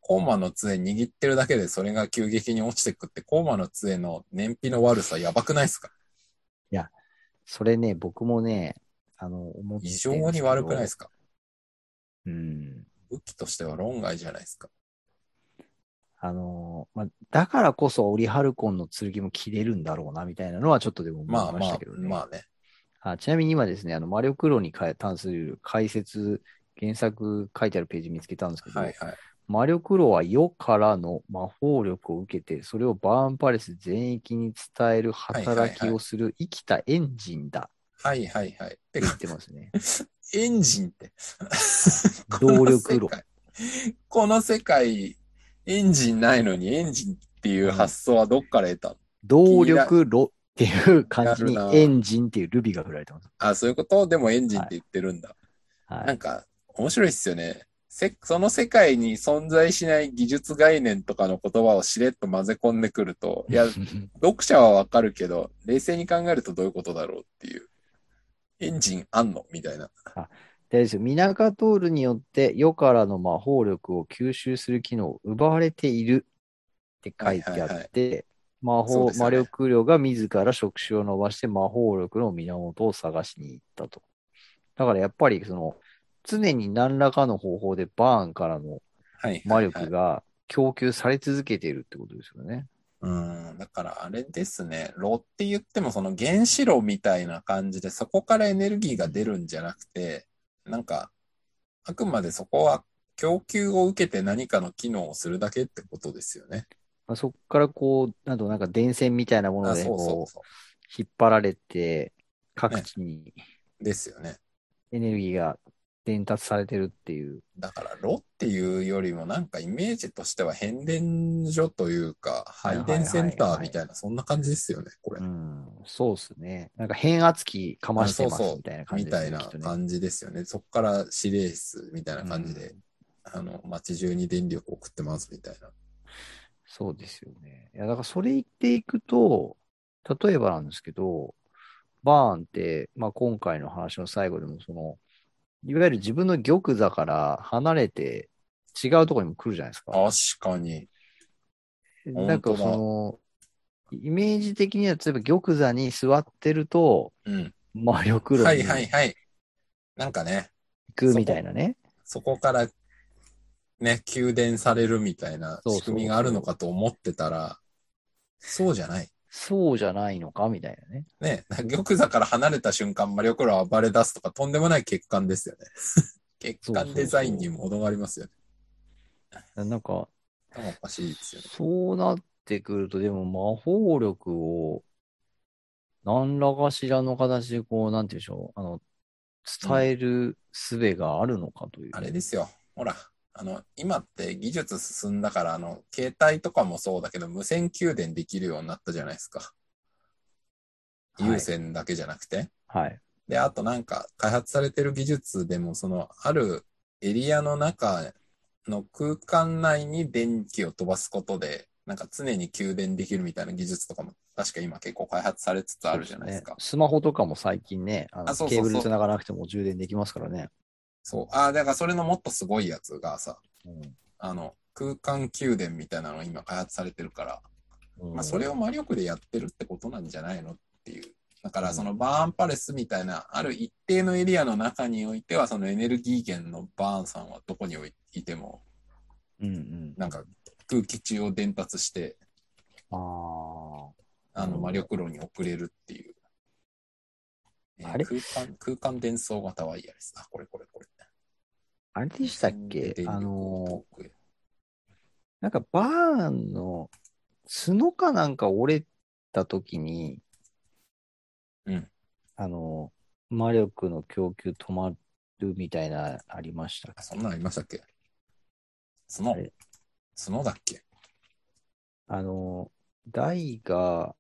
コーマの杖握ってるだけでそれが急激に落ちてくって、コーマの杖の燃費の悪さやばくないですか？それね、僕もね、あの、思って異常に悪くないですすか？うん。武器としては論外じゃないですか？あのーまあ、だからこそオリハルコンの剣も切れるんだろうな、みたいなのはちょっとでも思いまあまあましたけど、ね。まあね。あちなみに今ですね、あの、魔力論に関する解説、原作書いてあるページ見つけたんですけど、はいはい。魔力炉は世からの魔法力を受けて、それをバーンパレス全域に伝える働きをする生きたエンジンだはいはいはい。って言っ、てますね。エンジンって。動力炉 この世界。エンジンないのにエンジンっていう発想はどっから得たの、動力炉っていう感じにエンジンっていうルビが振られてます。あ、そういうこと？でもエンジンって言ってるんだ。はい。なんか、面白いっすよね。せ、その世界に存在しない技術概念とかの言葉をしれっと混ぜ込んでくると、いや、読者はわかるけど、冷静に考えるとどういうことだろうっていう。エンジンあんの？みたいな。でですよ、ミナカトールによって世からの魔法力を吸収する機能を奪われているって書いてあって、魔法、そうですよね魔力量が自ら触手を伸ばして魔法力の源を探しに行ったと。だからやっぱりその、常に何らかの方法でバーンからのはい。魔はいはい力が供給され続けているってことですよね。うん、だからあれですね、炉って言ってもその原子炉みたいな感じでそこからエネルギーが出るんじゃなくて、なんか、あくまでそこは供給を受けて何かの機能をするだけってことですよね。まあ、そこからこう、なんとなんか電線みたいなものあ、でそうそうこうそ引っ張られて、各地にう。ですよね。エネルギーが伝達されてるっていう。だから炉っていうよりもなんかイメージとしては変電所というか配電センターみたいなそんな感じですよね、これう。ん、そうですね。なんか変圧器かましてまあそうそうすみたいな感じみですね。たいなきっとね感じですよね。そこから指令室みたいな感じで、うんあの、街中に電力を送ってますみたいな。そうですよね。いや、だからそれ言っていくと、例えばなんですけど、バーンって、まあ今回の話の最後でもその、いわゆる自分の玉座から離れて違うところにも来るじゃないですか。確かに。なんかその、イメージ的には、例えば玉座に座ってると、うん。魔力炉はいにはいはい。なんかね、行くみたいなね。そこからね、給電されるみたいな仕組みがあるのかと思ってたら、そうじゃない。そうじゃないのか？みたいなね。ね、玉座から離れた瞬間、魔力炉は暴れ出すとか、とんでもない欠陥ですよね。欠陥デザインにも程がありますよね。なんか、頭おかしいですよね。そうなってくると、でも魔法力を何らかしらの形でこう、なんていうんでしょう、あの、伝える術があるのかという。あれですよ。ほら、あの、今って技術進んだから、あの、携帯とかもそうだけど、無線給電できるようになったじゃないですか。はい有線だけじゃなくて。はい。で、あとなんか、開発されてる技術でも、その、あるエリアの中の空間内に電気を飛ばすことで、なんか常に給電できるみたいな技術とかも、確か今結構開発されつつあるじゃないですか。そうねスマホとかも最近ね、あのあそうそうそうケーブル繋がなくても充電できますからね。そう。ああ、だからそれのもっとすごいやつがさ、うんあの、空間給電みたいなのが今開発されてるから、まあそれを魔力でやってるってことなんじゃないのっていう。だからそのバーンパレスみたいな、ある一定のエリアの中においては、そのエネルギー源のバーンさんはどこにおいいても、うんうん。なんか空気中を伝達して、ああ。あの魔力炉に送れるっていう。えーあれ？空間、空間伝送型ワイヤレス。あ、これこれこれ。あれでしたっけ？あのなんかバーンの角かなんか折れた時に、うん。あの、魔力の供給止まるみたいなありましたそんなんありましたっけ？角？角だっけ？けあの、台が、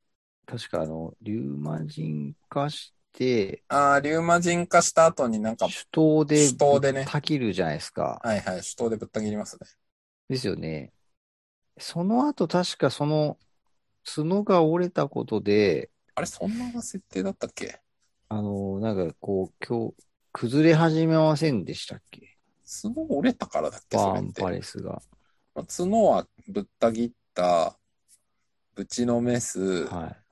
確かあの、リューマ人化して、ああ、リューマ人化した後になんか、手刀で手刀でねたきるじゃないですか。はいはい、手刀でぶった切りますね。ですよね。その後確かその角が折れたことで、あれ、そんな設定だったっけ？あの、なんかこう、今日、崩れ始めませんでしたっけ？角折れたからだっけ。バーンパレスが。まあ角はぶった切った、ぶちのめす、はい。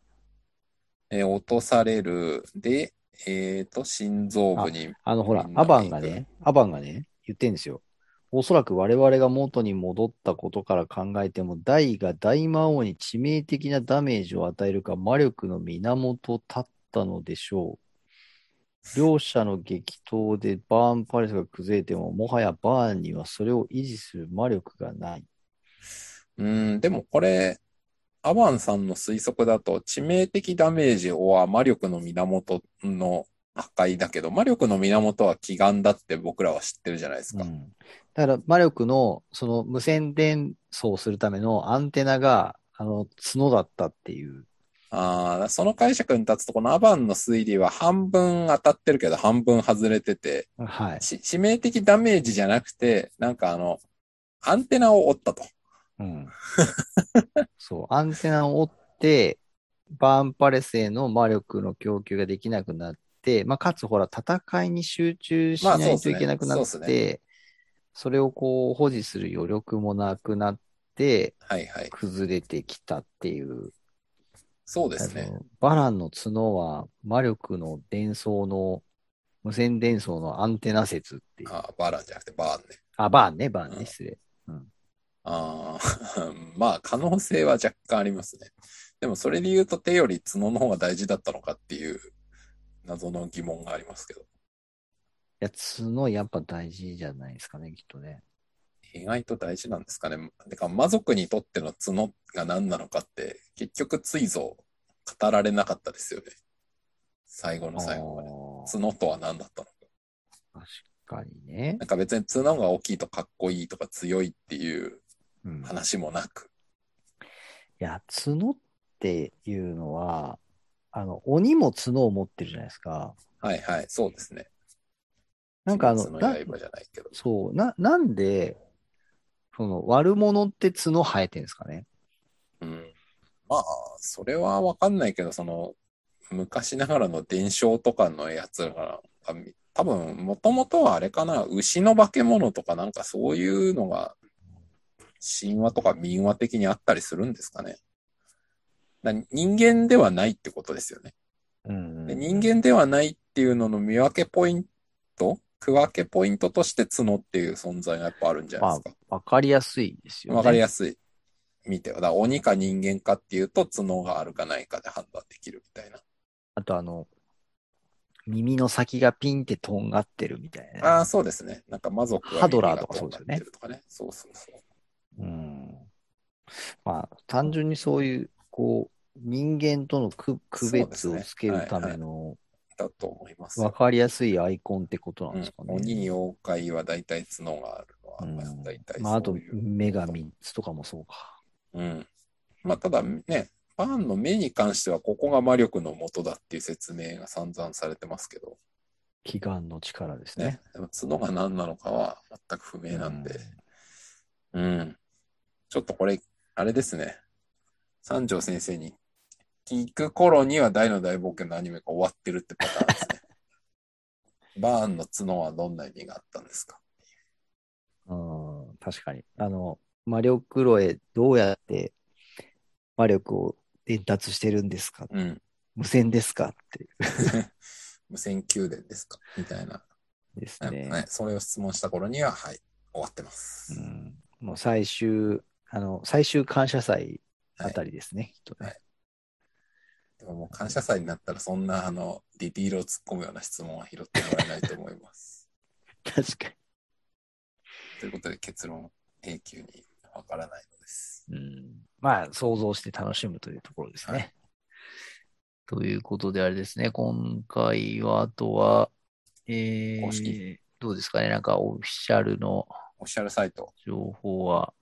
えー落とされる、で、えっ、と、心臓部に、あの、ほらアバンがね、アバンがね、言ってんですよ。おそらく我々が元に戻ったことから考えても、大が大魔王に致命的なダメージを与えるか魔力の源を立ったのでしょう。両者の激闘でバーンパレスが崩れても、もはやバーンにはそれを維持する魔力がない。うん、でもこれ、アバンさんの推測だと、致命的ダメージは魔力の源の破壊だけど、魔力の源は祈願だって僕らは知ってるじゃないですか。うんだから魔力のその無線伝送するためのアンテナがあの角だったっていう。ああ、その解釈に立つと、このアバンの推理は半分当たってるけど、半分外れてて、はい。し致命的ダメージじゃなくて、なんかあの、アンテナを折ったと。うん。そう、アンテナを折って、バーンパレスへの魔力の供給ができなくなって、まあ、かつほら、戦いに集中しないといけなくなって、それをこう保持する余力もなくなって、はいはい。崩れてきたっていう。そうですね。バランの角は魔力の伝送の、無線伝送のアンテナ説っていう。ああ、バランじゃなくてバーンね。あ、バーンね、バーンうんね、失礼。あ あ、まあ可能性は若干ありますね。でもそれで言うと手より角の方が大事だったのかっていう謎の疑問がありますけど。いや、角やっぱ大事じゃないですかね、きっとね。意外と大事なんですかね。てか魔族にとっての角が何なのかって結局ついぞ語られなかったですよね。最後の最後まで。あ角とは何だったのか。ー確かにねな。んか別に角が大きいとかっこいいとか強いっていう話もなく。や、角っていうのは、あの、鬼も角を持ってるじゃないですか。はいはい、そうですね。なんかあの、鬼な滅の刃じゃないけど。そう、な、なんで、その、悪者って角生えてるんですかね。うん。まあ、それはわかんないけど、その、昔ながらの伝承とかのやつが、あ多分、もともとはあれかな、牛の化け物とかなんかそういうのが、神話とか民話的にあったりするんですかね。だ人間ではないってことですよね。うんで人間ではないっていうのの見分けポイント、区分けポイントとして角っていう存在がやっぱあるんじゃないですか。わかりやすいですよね。わかりやすい。見てよ。だから鬼か人間かっていうと角があるかないかで判断できるみたいな。あとあの、耳の先がピンってとんがってるみたいなね。ああ、そうですね。なんか魔族はハドラーとかそうですよね。そうそうそう。うん。まあ、単純にそういう、こう、人間との区区別をつけるためのだと思います。分かりやすいアイコンってことなんうんですかね。鬼、妖怪は大体角があるのは、うんまあ大体まあ、あと。目が3つとかもそうか。うん。まあ、ただね、バーンの目に関しては、ここが魔力の元だっていう説明が散々されてますけど、祈願の力ですね。ね。でも角が何なのかは全く不明なんで、うん。ちょっとこれ、あれですね。三条先生に聞く頃には大の大冒険のアニメが終わってるってパターンですね。バーンの角はどんな意味があったんですか？うん、うん確かに。あの、魔力炉へどうやって魔力を伝達してるんですか？うん。無線ですか？っていう 無線宮殿ですか？みたいな、ですねね。それを質問した頃には、はい、終わってます。うん、もう最終、あの、最終感謝祭あたりですね、きっとね。はいでももう感謝祭になったらそんなあのディティールを突っ込むような質問は拾ってもらえないと思います。確かということで結論永久にわからないのです。に。うん。まあ、想像して楽しむというところですね。はいということであれですね、今回は、あとは、え公式ー、どうですかね、なんかオフィシャルのオフィシャルサイト、情報は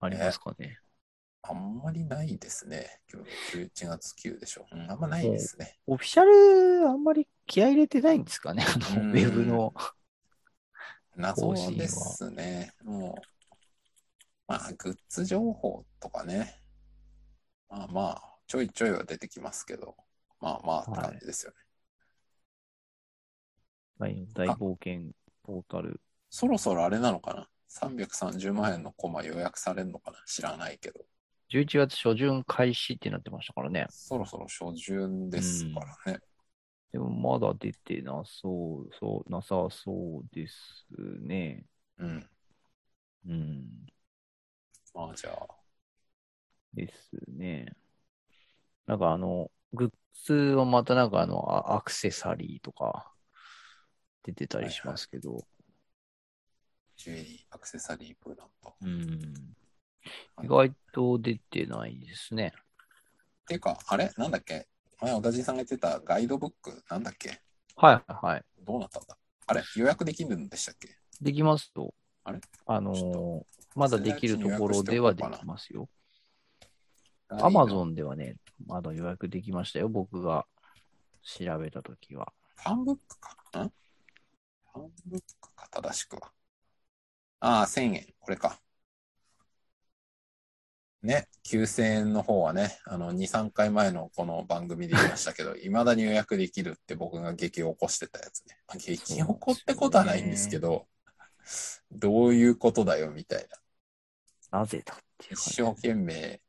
ありますかね。あんまりないですね。今日11月9でしょ。うん、あんまないですね。オフィシャル、あんまり気合い入れてないんですかね、あの、うんウェブの。謎ですね。もう、まあ、グッズ情報とかね。まあまあ、ちょいちょいは出てきますけど、まあまあって感じですよね。大大冒険ポータル。そろそろあれなのかな ?330 万円のコマ予約されるのかな知らないけど。11月初旬開始ってなってましたからね。そろそろ初旬ですからね。でもまだ出てなそう、そう、なさそうですね。うん。うん。まあじゃあ、ですね。なんかあの、グッズはまたなんかあの、あアクセサリーとか出てたりしますけど、ジュエリー、アクセサリープーなんと。うん。はい意外と出てないですね。っていうか、あれ？なんだっけ？前、小田地さんが言ってたガイドブック？なんだっけ？はいはい。どうなったんだ？あれ予約できるんでしたっけ？できますと。あれ？あのーまだできるところではできますよ。アマゾン。ンではね、まだ予約できましたよ。僕が調べたときは。ファンブックか？ん？ファンブックか、正しくは。ああ、1000円。これか。ね、9000円の方はね、あの、2、3回前のこの番組で言いましたけど、未だに予約できるって僕が激を起こしてたやつね。まあ激おこってことはないんですけど、どういうことだよ、みたいな。なぜだっていう一生懸命、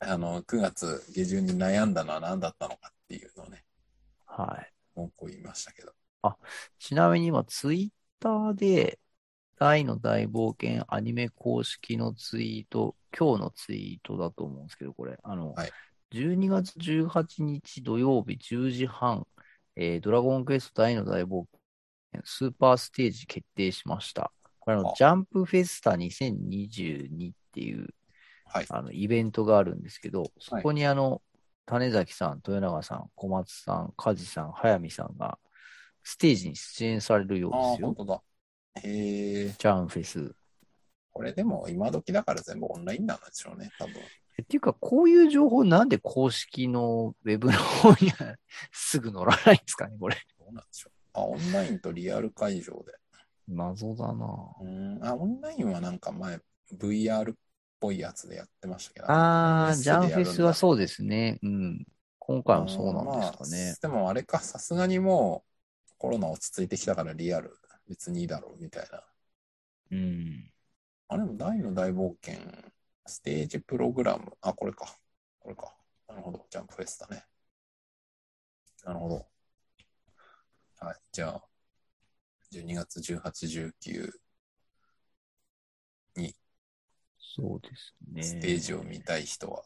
あの、9月下旬に悩んだのは何だったのかっていうのをね、はい。文句を言いましたけど。ちなみに今、ツイッターで、大の大冒険アニメ公式のツイート、今日のツイートだと思うんですけど、これ、あの、はい12月18日土曜日10時半、えードラゴンクエスト大の大冒険スーパーステージ決定しました。これあの、あジャンプフェスタ2022っていう、はい。あの、イベントがあるんですけど、そこにあの、種崎さん、豊永さん、小松さん、梶さん、早見さんが、ステージに出演されるようああ、ですよ。本当だ。へえ。ジャンフェス。これでも今時だから全部オンラインなんでしょうね、多分。えっていうか、こういう情報なんで公式のウェブの方にはすぐ載らないんですかね、これ。どうなんでしょう。あ、オンラインとリアル会場で。謎だなうーん。あ、オンラインはなんか前、VR っぽいやつでやってましたけど。あー、ジャンフェスはうそうですね。うん。今回もそうなんですかね。でもあれか、さすがにもうコロナ落ち着いてきたからリアル別にいいだろうみたいな。うん。あれも大の大冒険、ステージプログラム。あ、これか。これか。なるほど。ジャンプフェスだね。なるほど。はい。じゃあ、12月18、19にそうですね。ステージを見たい人は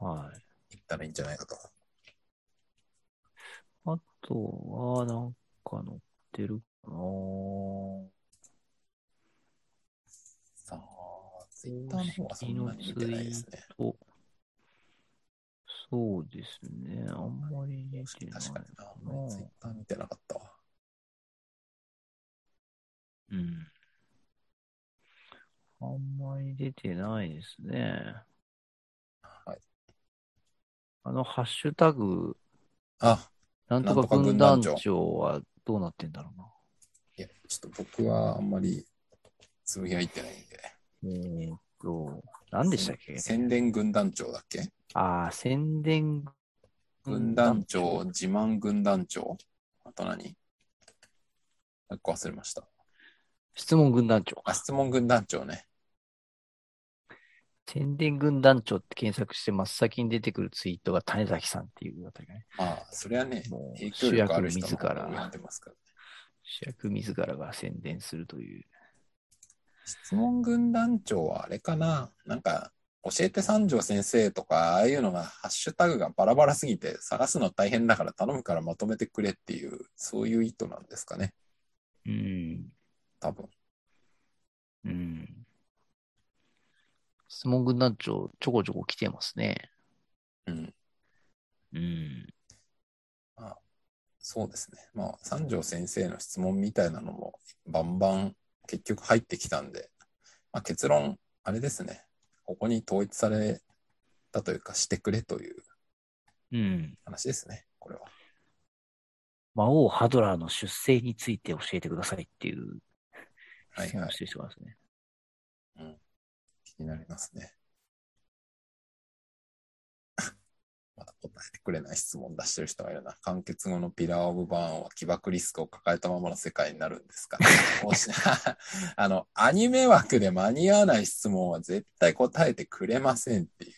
はい。行ったらいいんじゃないかと。あとは、なんか載ってるかなさあ、ツイッターの方はそんなに見てないですね。と、そうですね。あんまり出てない確かにな。あんまりツイッター見てなかったわ。うん。あんまり出てないですね。はい。あの、ハッシュタグ、あ、なんとかか軍団長はどうなってんだろうな。いや、ちょっと僕はあんまりつぶやいてないんで。えーっと、何でしたっけ？宣伝軍団長だっけ？ああ、宣伝軍団長、自慢軍団長あと何？一個忘れました。質問軍団長。あ、質問軍団長ね。宣伝軍団長って検索して真っ先に出てくるツイートが種崎さんっていうあたりがね。まあ、それはねも、う影響力ある人ますからね。主役自らが宣伝するという。質問軍団長はあれかな？なんか、教えて三条先生とか、ああいうのが、ハッシュタグがバラバラすぎて、探すの大変だから頼むからまとめてくれっていう、そういう意図なんですかね。うん。多分。うん。質問軍団長、ちょこちょこ来てますね。うん。うん。そうですね。まあ、三条先生の質問みたいなのも、バンバン結局入ってきたんで、まあ、結論、あれですね。ここに統一されたというか、してくれといううん。話ですね。これは。魔王ハドラーの出生について教えてくださいっていうはいはいしてますね。気になりますね。まだ答えてくれない質問出してる人がいるな。完結後のピラー・オブ・バーンは起爆リスクを抱えたままの世界になるんですか あの、アニメ枠で間に合わない質問は絶対答えてくれませんっていう。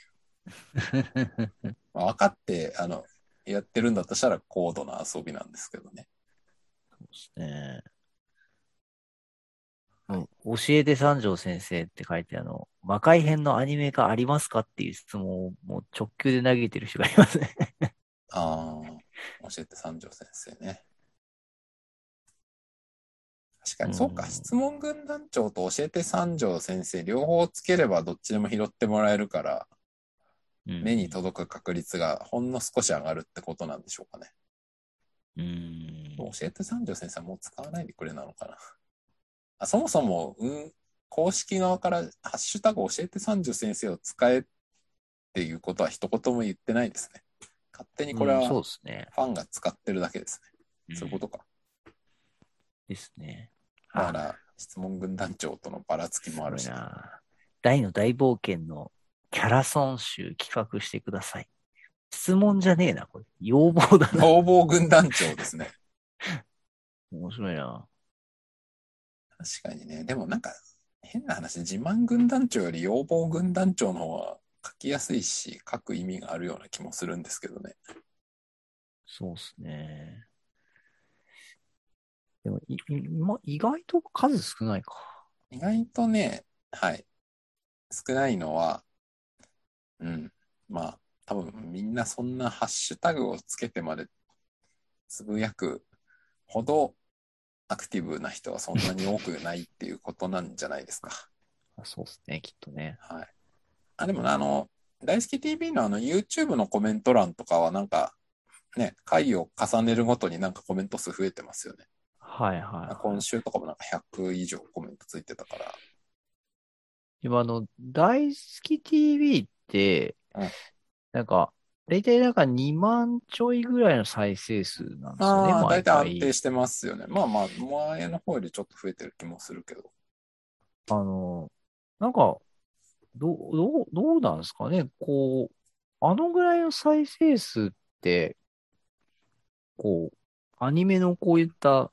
まあ、分かって、あの、やってるんだとしたら高度な遊びなんですけどね。そうですね。うん教えて三条先生って書いてあの、魔界編のアニメ化ありますかっていう質問をもう直球で投げてる人がいますね。ああ、教えて三条先生ね。確かに、そうか、うん質問軍団長と教えて三条先生、両方つければどっちでも拾ってもらえるから、目に届く確率がほんの少し上がるってことなんでしょうかね。うん。教えて三条先生はもう使わないでくれなのかな。あそもそも、うん、公式側から、ハッシュタグ教えて三条先生を使えっていうことは一言も言ってないですね。勝手にこれはフ。ァンが使ってるだけですね。んそういうことか。ですね。だから、質問軍団長とのばらつきもあるしすごい、な大の大冒険のキャラソン集企画してください。質問じゃねえな、これ。要望だな。要望軍団長ですね。面白いな。確かにね。でもなんか、変な話、自慢軍団長より要望軍団長の方は書きやすいし、書く意味があるような気もするんですけどね。そうっすね。でも、い今意外と数少ないか。意外とね、はい。少ないのは、うん。まあ、多分みんなそんなハッシュタグをつけてまでつぶやくほどアクティブな人はそんなに多くないっていうことなんじゃないですか。あ そうっすね、きっとね。はい。あ、でもねあの、大好き TV のあの YouTube のコメント欄とかはなんか、ね、回を重ねるごとになんかコメント数増えてますよね。はいはい、はい。今週とかもなんか100以上コメントついてたから。今、あの、大好き TV ってうん、なんか、大体なんか2万ちょいぐらいの再生数なんですよね、ああ、大毎体安回。定してますよね。まあまあ、前の方よりちょっと増えてる気もするけど。あの、なんか、どう、どう、どうなんですかね。こう、あのぐらいの再生数って、こう、アニメのこういった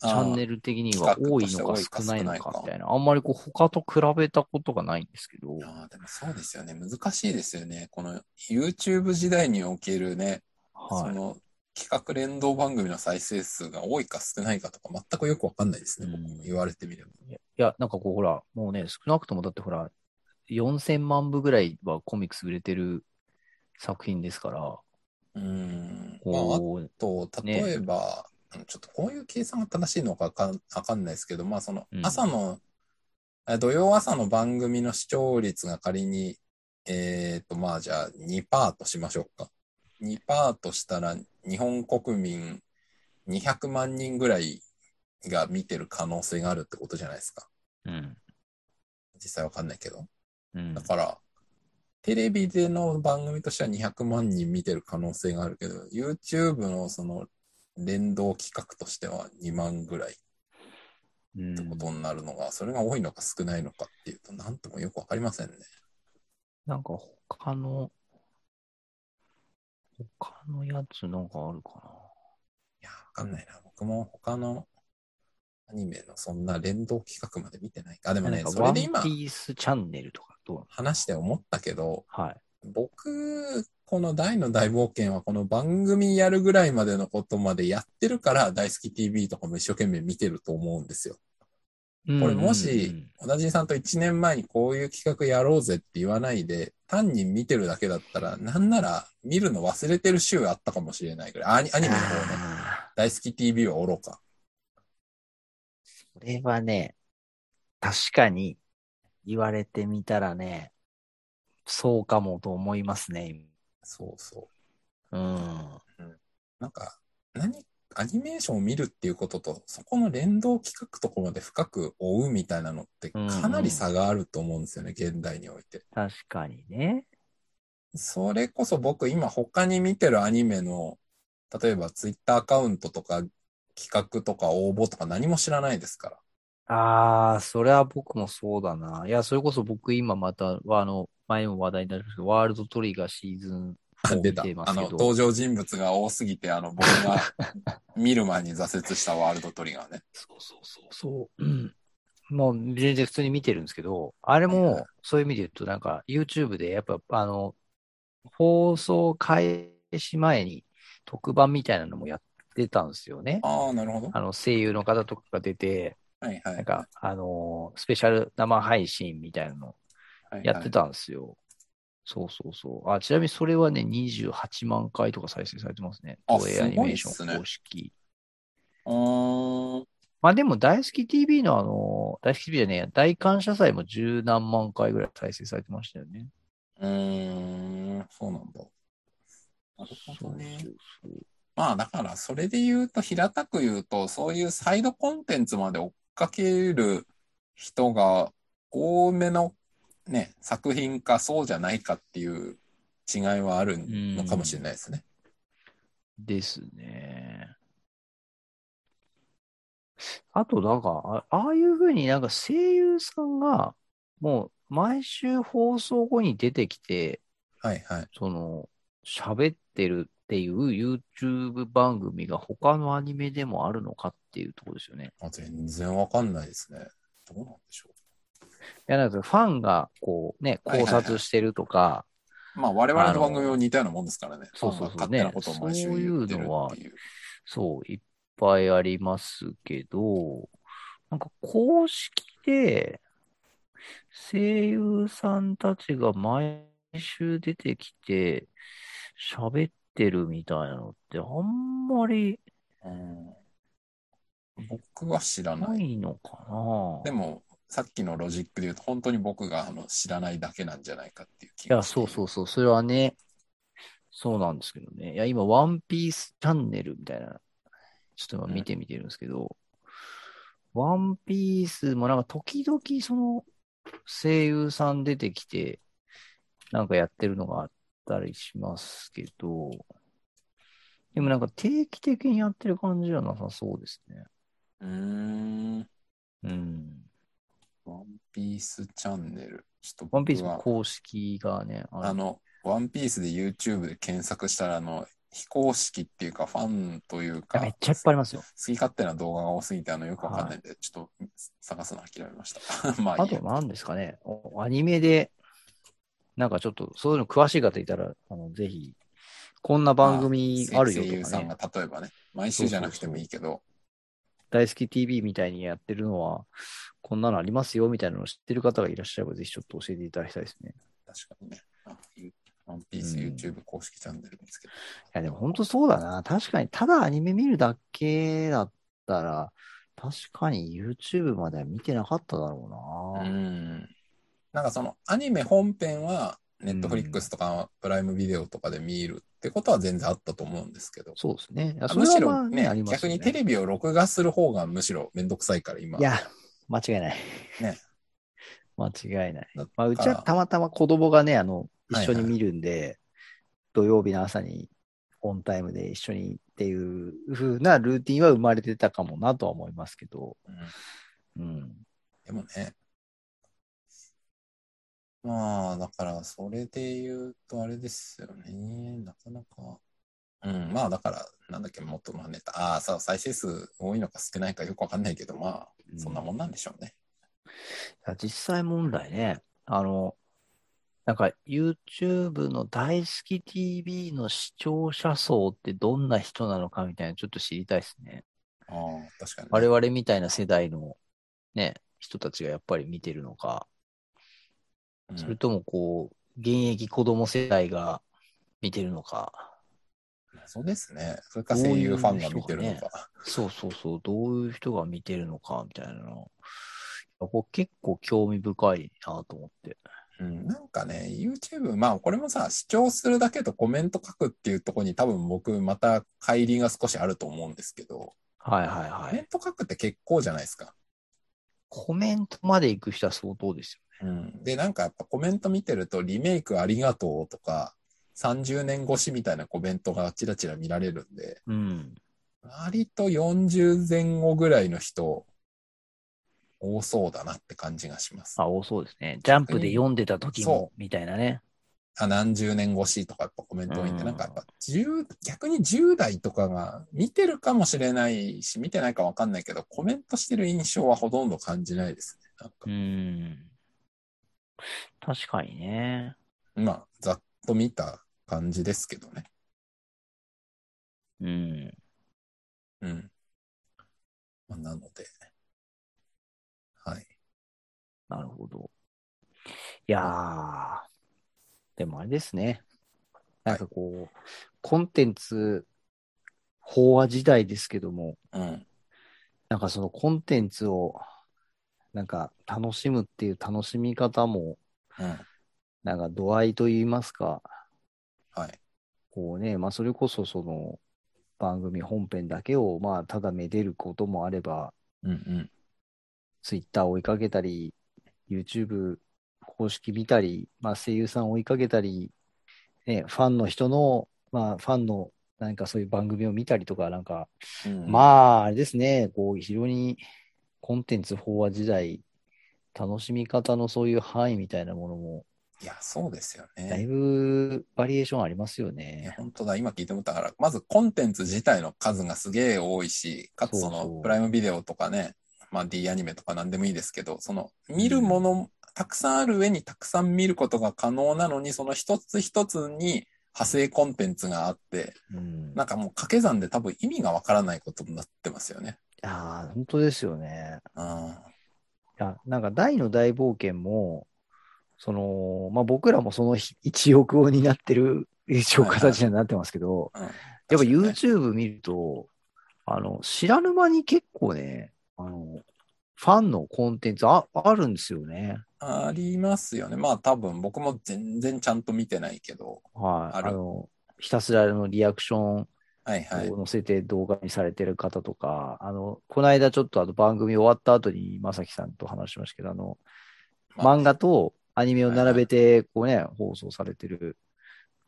チャンネル。ル的には多いのか少ないのかみたいな。あんまりこう他と比べたことがないんですけど。ああ、でもそうですよね。難しいですよね。この YouTube 時代におけるね、そはい。の企画連動番組の再生数が多いか少ないかとか全くよくわかんないですね。僕も言われてみれば。いや、なんかこうほら、もうね、少なくともだってほら、4000万部ぐらいはコミックス売れてる作品ですから、うーん。まあ、あと、例えば、あのちょっとこういう計算が正しいのかわかんわかんないですけど、まあそのうん朝の、え土曜朝の番組の視聴率が仮に、えっと、まあじゃあ2%としましょうか。2%としたら日本国民200万人ぐらいが見てる可能性があるってことじゃないですか。うん。実際わかんないけど。うんだ。から、テレビでの番組としては200万人見てる可能性があるけど、YouTube のその連動企画としては2万ぐらいっうんてことになるのが、それが多いのか少ないのかっていうと、なんともよくわかりませんね。なんか他の、他のやつなんかあるかいや、わかんないな。僕も他のアニメのそんな連動企画まで見てないか。あ、でもな。ね、それで今ピースチャンネルとかどう話して思ったけど、はい。僕、この大の大冒険はこの番組やるぐらいまでのことまでやってるから、大好き TV とかも一生懸命見てると思うんですよ。これもし、小田人さんと1年前にこういう企画やろうぜって言わないで、単に見てるだけだったら、なんなら見るの忘れてる週あったかもしれないぐらい。アニアニメの方ね。あ大好き TV は愚か。ーそれはね、確かに言われてみたらね、そうかもと思いますね。そうそうん。う。なんか、何、アニメーションを見るっていうことと、そこの連動企画とこまで深く追うみたいなのってかなり差があると思うんですよね、現代において。確かにね。それこそ僕今他に見てるアニメの、例えばツイッターアカウントとか企画とか応募とか何も知らないですから。ああ、それは僕もそうだな。いや、それこそ僕今また、あの、前も話題になりましたけど、ワールドトリガーシーズン4見出た。あの、てますけど、登場人物が多すぎて、あの、僕が見る前に挫折したワールドトリガーね。そうそうそうそう。うん。もう全然普通に見てるんですけど、あれはいはいもそういう意味で言うとなんか YouTube でやっぱあの、放送開始前に特番みたいなのもやってたんですよね。ああ、なるほど。あの声優の方とかが出て、はいはい。なんか、あのースペシャル生配信みたいなのはいはいやってたんですよ。そうそうそう。あ、ちなみにそれはね、28万回とか再生されてますね。あ東映アニメーション公式。うーん。まあでも、大好き TV のあの、大好き TV じゃねえや、大感謝祭も十何万回ぐらい再生されてましたよね。うーん、そうなんだ。なるほそうどね。そうそう。まあだから、それで言うと、平たく言うと、そういうサイドコンテンツまで追っかける人が多めのね、作品かそうじゃないかっていう違いはあるのかもしれないですね。ですね。あと、なんか、あああいうふうになんか声優さんが、もう毎週放送後に出てきて、はいはい。その、喋ってるっていう YouTube 番組が他のアニメでもあるのかっていうところですよね。あ全然わかんないですね。どうなんでしょいや、なんかファンがこうね、考はいはいはい察してるとか、う。まあ我々の番組も似たようなもんですからね。そうそうそうファンが勝手なことを毎週言ってるっていう。そう、いっぱいありますけど、なんか公式で声優さんたちが毎週出てきて喋ってるみたいなのってあんまりうん僕は知らな。ないいのかなでも、さっきのロジックで言うと、本当に僕があの知らないだけなんじゃないかっていう気いや、そうそうそう、それはね、そうなんですけどね。いや、今、ワンピースチャンネルみたいな、ちょっと今見てみてるんですけど、ワンピースもなんか時々その声優さん出てきて、なんかやってるのがあったりしますけど、でもなんか定期的にやってる感じはなさそうですね。うーん。うん。ワンピースチャンネル。ちょっとワンピース公式がね、あの、ワンピースで YouTube で検索したら、あの、非公式っていうか、ファンというか、めっちゃいっぱいありますよ。好き勝手な動画が多すぎて、あの、よくわかんないんで、ちょっと探すの諦めました。まああと何ですかね、おアニメで、なんかちょっとそういうの詳しい方いたら、あのぜひ、こんな番組あるよ声優とかねさんが、例えばね、毎週じゃなくてもいいけど、大好き TV みたいにやってるのは、こんなのありますよみたいなのを知ってる方がいらっしゃれば、ぜひちょっと教えていただきたいですね。確かにね。あワンピースうん YouTube 公式チャンネル見つけた。いや、でも本当そうだな。確かに、ただアニメ見るだけだったら、確かに YouTube までは見てなかっただろううな。ん。なんかそのアニメ本編は、ネットフリックスとかプライムビデオとかで見るってことは全然あったと思うんですけど、そうですね。いやむしろねはまあありますよ逆にテレビを録画する方がむしろめんどくさいから今。いや、間違いない。ね。間違いない。だまあ、うちはたまたま子供がね、あの、はいはい一緒に見るんで、土曜日の朝にオンタイムで一緒にっていう風なルーティンは生まれてたかもなとは思いますけど、うんうん。でもね。まあ、だから、それで言うと、あれですよね。なかなか。うん、まあ、だから、なんだっけ、元のネタ。ああ、さあ、再生数多いのか少ないかよくわかんないけど、まあ、そんなもんなんでしょうね。いや実際問題ね、あの、なんか YouTube の大好き TV の視聴者層ってどんな人なのかみたいなちょっと知りたいですね。ああ、確かにね、我々みたいな世代のね、人たちがやっぱり見てるのか、うんそれともこう、現役子供世代が見てるのか。そうですね。それか声優ファンが見てるのか。そうそうそう、どういう人が見てるのか、みたいなの。これ結構興味深いなと思って。うん、なんかね、YouTube、まあこれもさ、視聴するだけとコメント書くっていうところに多分僕また乖離が少しあると思うんですけど、はいはいはい。コメント書くって結構じゃないですか。コメントまで行く人は相当ですうん。で、なんかやっぱコメント見てるとリメイクありがとうとか、30年越しみたいなコメントがちらちら見られるんで、よ。うん。割と40前後ぐらいの人、多そうだなって感じがします。あ、多そうですね。ジャンプで読んでた時そも、みたいなね。あ、何十年越しとかやっぱコメント多いんで、うんなんかやっぱ10、逆に10代とかが見てるかもしれないし、見てないかわかんないけど、コメントしてる印象はほとんど感じないですね。なんかう、ん。確かにね。まあ、ざっと見た感じですけどね。うん。うん。まあ、なので、なるほど。いやー、でもあれですね。なんかこう、コンテンツ、飽和時代ですけども、うん。なんかそのコンテンツを、なんか楽しむっていう楽しみ方も、うん。なんか度合いといいますか、はい。こうね、まあそれこそその番組本編だけを、まあただめでることもあれば、うんうん。ツイッター追いかけたり、YouTube 公式見たり、まあ声優さん追いかけたり、ね、ファンの人の、まあファンのなんかそういう番組を見たりとか、なんか、うん、まああれですね、こう非常にコンテンツ飽和時代、楽しみ方のそういう範囲みたいなものも、いや、そうですよだいね。ぶバリエーションありますよいや、ね。本当だ。今聞いてもたから、まずコンテンツ自体の数がすげえ多いし、かつそのそうそうプライムビデオとかね、まあ D アニメとか何でもいいですけど、その見るものたくさんある上にたくさん見ることが可能なのに、その一つ一つに派生コンテンツがあって、うん。なんかもう掛け算で多分意味がわからないことになってますよね。ああ、本当ですよね。うん。いや、なんか大の大冒険も、その、まあ僕らもそのひ一億を担ってる一応形にはなってますけど、うん、やっぱ YouTube 見ると、あの、知らぬ間に結構ね、あの、ファンのコンテンツああるんですよね。ありますよね。まあ多分僕も全然ちゃんと見てないけど。はい。あの、ひたすらのリアクションはいはい。を載せて動画にされてる方とか、あの、この間ちょっとあの番組終わった後に、まさきさんと話しましたけど、あの、まあ漫画とアニメを並べて、こうね、放送されてる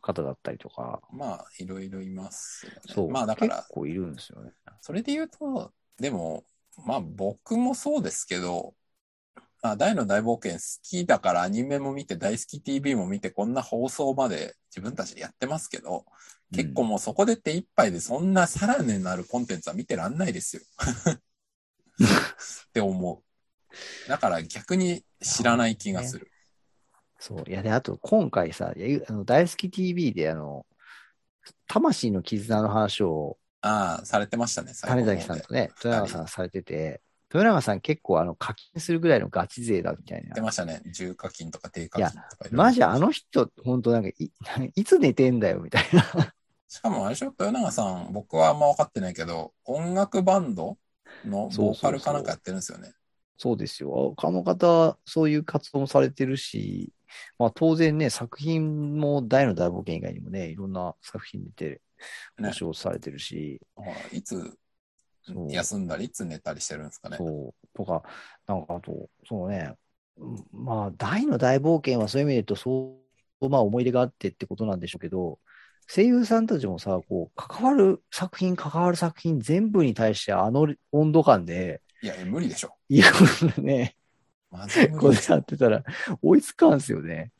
方だったりとか、まあ、いろいろいますよね。そう、まあだから結、構いるんですよね。それで言うと、でも、まあ僕もそうですけど、まあ大の大冒険好きだからアニメも見て大好き TV も見てこんな放送まで自分たちでやってますけど、結構もうそこで手一杯でそんなさらになるコンテンツは見てらんないですよ。って思う。だから逆に知らない気がする。そう。いや、で、あと、今回さ、あの大好き TV で、あの、魂の絆の話を、ああ、されてましたね、種崎さんとね、豊永さんされてて、豊永さん結構、あの、課金するぐらいのガチ勢だみたいな言って。ましたね。重課金とか低課金とかいろいろマジあの人、本当なんかい、いつ寝てんだよ、みたいな。しかもあれでしょ、豊永さん、僕はあんま分かってないけど、音楽バンドのボーカルかなんかやってるんですよね。そうですよ。あの方、そういう活動もされてるし、まあ当然ね、作品も大の大冒険以外にもね、いろんな作品出て、おね仕事されてるし、ほらいつ休んだり、いつ寝たりしてるんですかね。そう、とか、なんかあと、そうね、うんまあ大の大冒険はそういう意味で言うと、そう、まあ思い出があってってことなんでしょうけど、声優さんたちもさ、こう、関わる作品、関わる作品全部に対してあの温度感で、いや、無理でしょ。いや、ね、まず無これ。やってたら追いつかんすよね。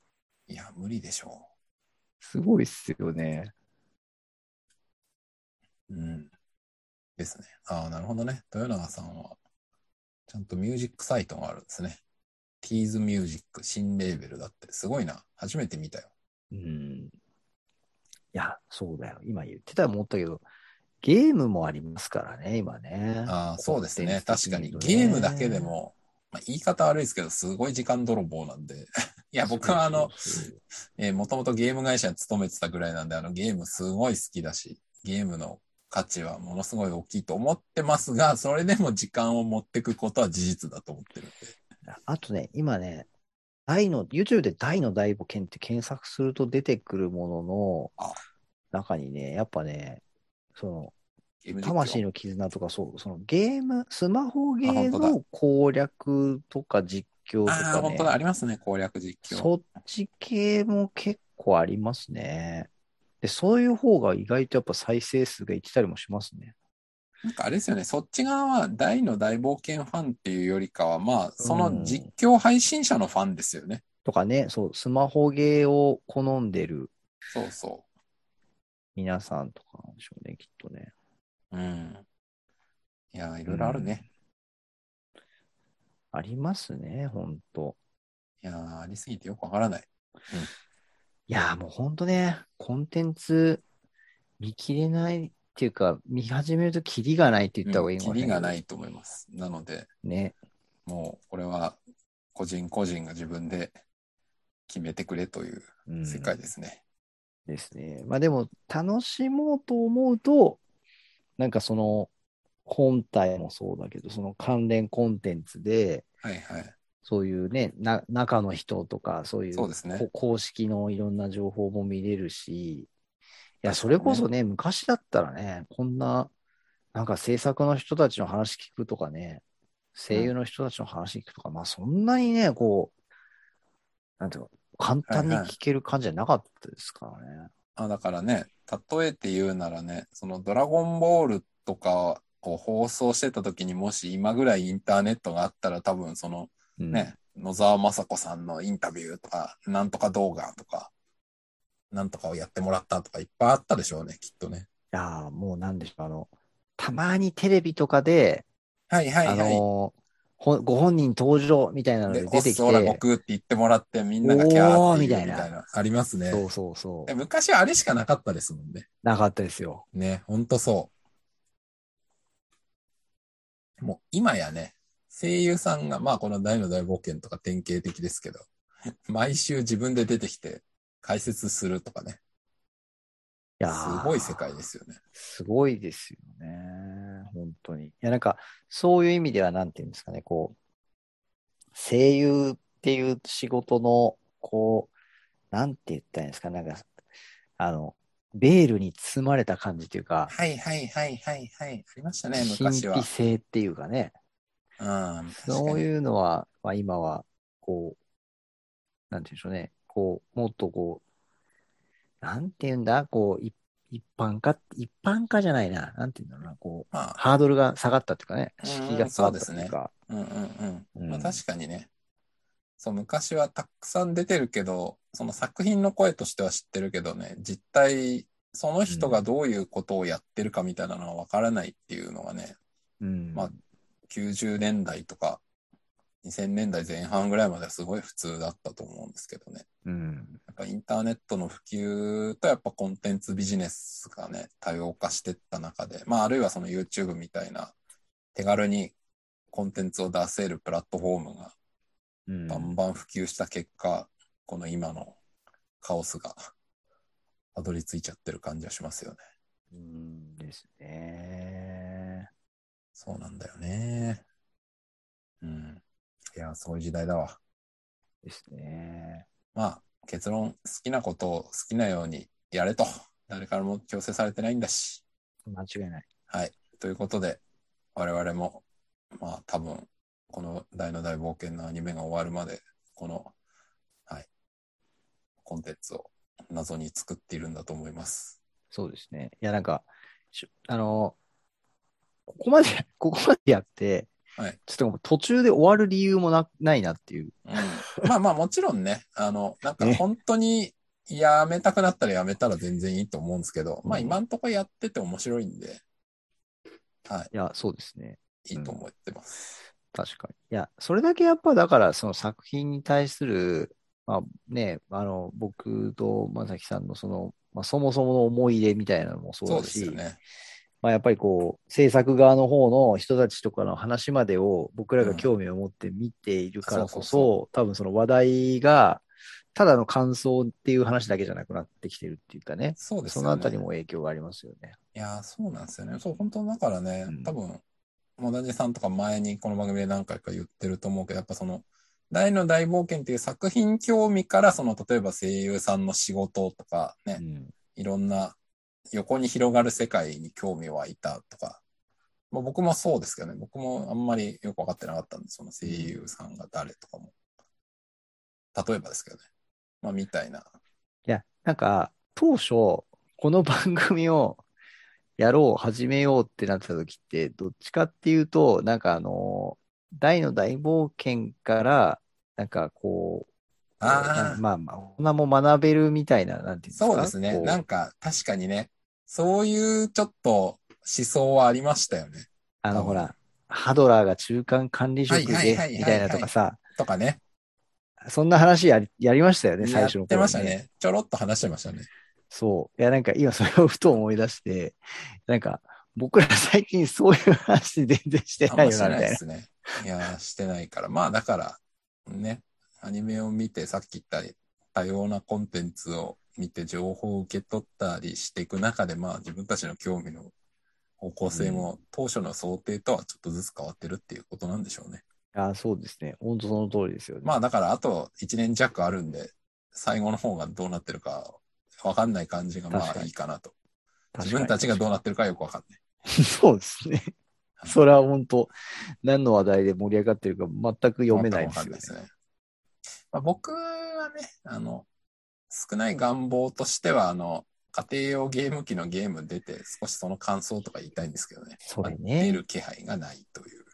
いや、無理でしょすごいっすよね。う。うん。ですね。ああ、なるほどね。豊永さんは、ちゃんとミュージックサイトがあるんですね。ティーズミュージック新レーベルだって。すごいな。初めて見たよ。うん。いや、そうだよ。今言ってたら思ったけど、ゲームもありますからね、今ね。ああ、そうですね。確かに。ゲームだけでも、まあ、言い方悪いですけど、すごい時間泥棒なんで。いや、僕はあの、えー、もともとゲーム会社に勤めてたぐらいなんで、あの、ゲームすごい好きだし、ゲームの価値はものすごい大きいと思ってますが、それでも時間を持ってくことは事実だと思ってるんで。あとね、今ね、大の、YouTube で大の大冒険って検索すると出てくるもののあ中にね、やっぱね、その、魂の絆とか、そう、そのゲーム、スマホゲーの攻略とか実況とかね本当、だ、ありますね、攻略実況。そっち系も結構ありますね。で、そういう方が意外とやっぱ再生数がいってたりもしますね。なんかあれですよね、そっち側は大の大冒険ファンっていうよりかは、まあ、そうんの実況配信者のファンですよね。とかね、そう、スマホゲーを好んでるそうそ皆さんとかなんでしょうね、きっとね。う。うん。いや、いろいろあるね。ありますね、ほんと。いや、ありすぎてよくわからない。いやー、もうほんとね、コンテンツ見切れないっていうか、見始めるとキリがないって言った方がいいのかキリがないと思います。なので、ね。もう、これは、個人個人が自分で決めてくれといううん世界ですね。ですね。まあでも、楽しもうと思うと、なんかその、本体もそうだけど、その関連コンテンツで、はいはい。そういうね、な、中の人とか、そういうそうですねこ公式のいろんな情報も見れるし、いや、それこそね、昔だったらね、こんな、なんか制作の人たちの話聞くとかね、声優の人たちの話聞くとか、まあそんなにね、こう、なんていうの、簡単にはいはい聞ける感じじゃなかったですからね。あだからね、例えて言うならね、そのドラゴンボールとかを放送してた時にもし今ぐらいインターネットがあったら多分そのうん。ね、野沢雅子さんのインタビューとか、なんとか動画とか、なんとかをやってもらったとかいっぱいあったでしょうね、きっとね。いやーもうなんでしょう、あの、たまにテレビとかで、はいはいあはい。のほご本人登場みたいなので、で出てきて、オッソーラ悟空って言ってもらってみんながキャーってみみたいなたいな。ありますね。そうそうそえ昔はあれしかなかったですもんね。う。なかったですよ。ね、ほんとそう。もう今やね、声優さんが、まあこの大の大冒険とか典型的ですけど、毎週自分で出てきて解説するとかね、いやーすごい世界ですよね。すごいですよね。本当に。いや、なんか、そういう意味では、なんていうんですかね、こう、声優っていう仕事の、こう、なんて言ったらいいんですか、なんか、あの、ベールに包まれた感じというか、はいはいはいはいはい。ありましたね、神昔は秘。性っていうかね、うん、確かに。そういうのは、まあ今は、こう、なんて言うんでしょうね、こう、もっとこう、なんて言うんだ、こう、い一般化、一般化じゃないな、なんて言うんだろうな、こう、まあ、ハードルが下がったっていうかね、うん敷居が下がったっていうか、うんうんうん。うん。まあ確かにね。そう、昔はたくさん出てるけど、その作品の声としては知ってるけどね、実態、その人がどういうことをやってるかみたいなのはわからないっていうのがね、うん。まあ90年代とか2000年代前半ぐらいまではすごい普通だったと思うんですけどね。うん。なんかインターネットの普及とやっぱコンテンツビジネスがね、多様化してった中で、まああるいはその YouTube みたいな手軽にコンテンツを出せるプラットフォームがうんバンバン普及した結果、この今のカオスがたどり着いちゃってる感じはしますよね。うんですね。そうなんだよね。うん。いや、そういう時代だわ。ですね。まあ、結論、好きなことを好きなようにやれと。誰からも強制されてないんだし。間違いない。はい。ということで、我々も、まあ多分、この大の大冒険のアニメが終わるまで、この、はい、コンテンツを謎に作っているんだと思います。そうですね。いや、なんか、しあの、ここまで、ここまでやって、はいちょっと途中で終わる理由もなないなっていう。うん、まあまあもちろんね、あの、なんかね本当にやめたくなったらやめたら全然いいと思うんですけど、まあうん今んとこやってて面白いんで、はいや、そうですね。い、いいと思ってます。確かに。いや、それだけやっぱだからその作品に対する、まあね、あの、僕とまさきさんのその、まあそもそもの思い入れみたいなのもそうそうだし、ですよね。まあやっぱりこう、制作側の方の人たちとかの話までを僕らが興味を持って見ているからこそ多分その話題が、ただの感想っていう話だけじゃなくなってきてるっていうかね、そうですよね。そのあたりも影響がありますよね。いやー、そうなんですよね。そう、本当だからね、うん多分、モダジさんとか前にこの番組で何回か言ってると思うけど、やっぱその、大の大冒険っていう作品興味から、その、例えば声優さんの仕事とかね、うん。いろんな横に広がる世界に興味湧いたとか、まあ、僕もそうですけどね、僕もあんまりよくわかってなかったんで、その声優さんが誰とかも。例えばですけどね。まあ、みたいな。いや、なんか、当初、この番組を やろう、始めようってなってた時って、どっちかっていうと、なんかあの、大の大冒険から、なんかこう、ああ、まあまあ、こんなも学べるみたいな、なんていうんですか？そうですね。なんか、確かにね、そういうちょっと思想はありましたよね。あの、うんほら、ハドラーが中間管理職で、みたいなとかさ、とかね。そんな話やり、やりましたよね、最やって初の頃にましたね。ちょろっと話してましたね。そう。いや、なんか今それをふと思い出して、なんか、僕ら最近そういう話全然してないよな、みたいな。ですね。いやー、してないから。まあ、だから、ね、アニメを見てさっき言った多様なコンテンツを見て情報を受け取ったりしていく中で、まあ自分たちの興味の方向性も当初の想定とはちょっとずつ変わってるっていうことなんでしょうね。あそうですね。本当その通りですよね。まあだからあと1年弱あるんで、最後の方がどうなってるかわかんない感じがまあいいかなと。自分たちがどうなってるかよくわかんない。そうですね。それは本当、何の話題で盛り上がってるか全く読めないですよね。まあ、僕はね、あの、少ない願望としては、あの、家庭用ゲーム機のゲーム出て、少しその感想とか言いたいんですけどね。それね。出る気配がないという。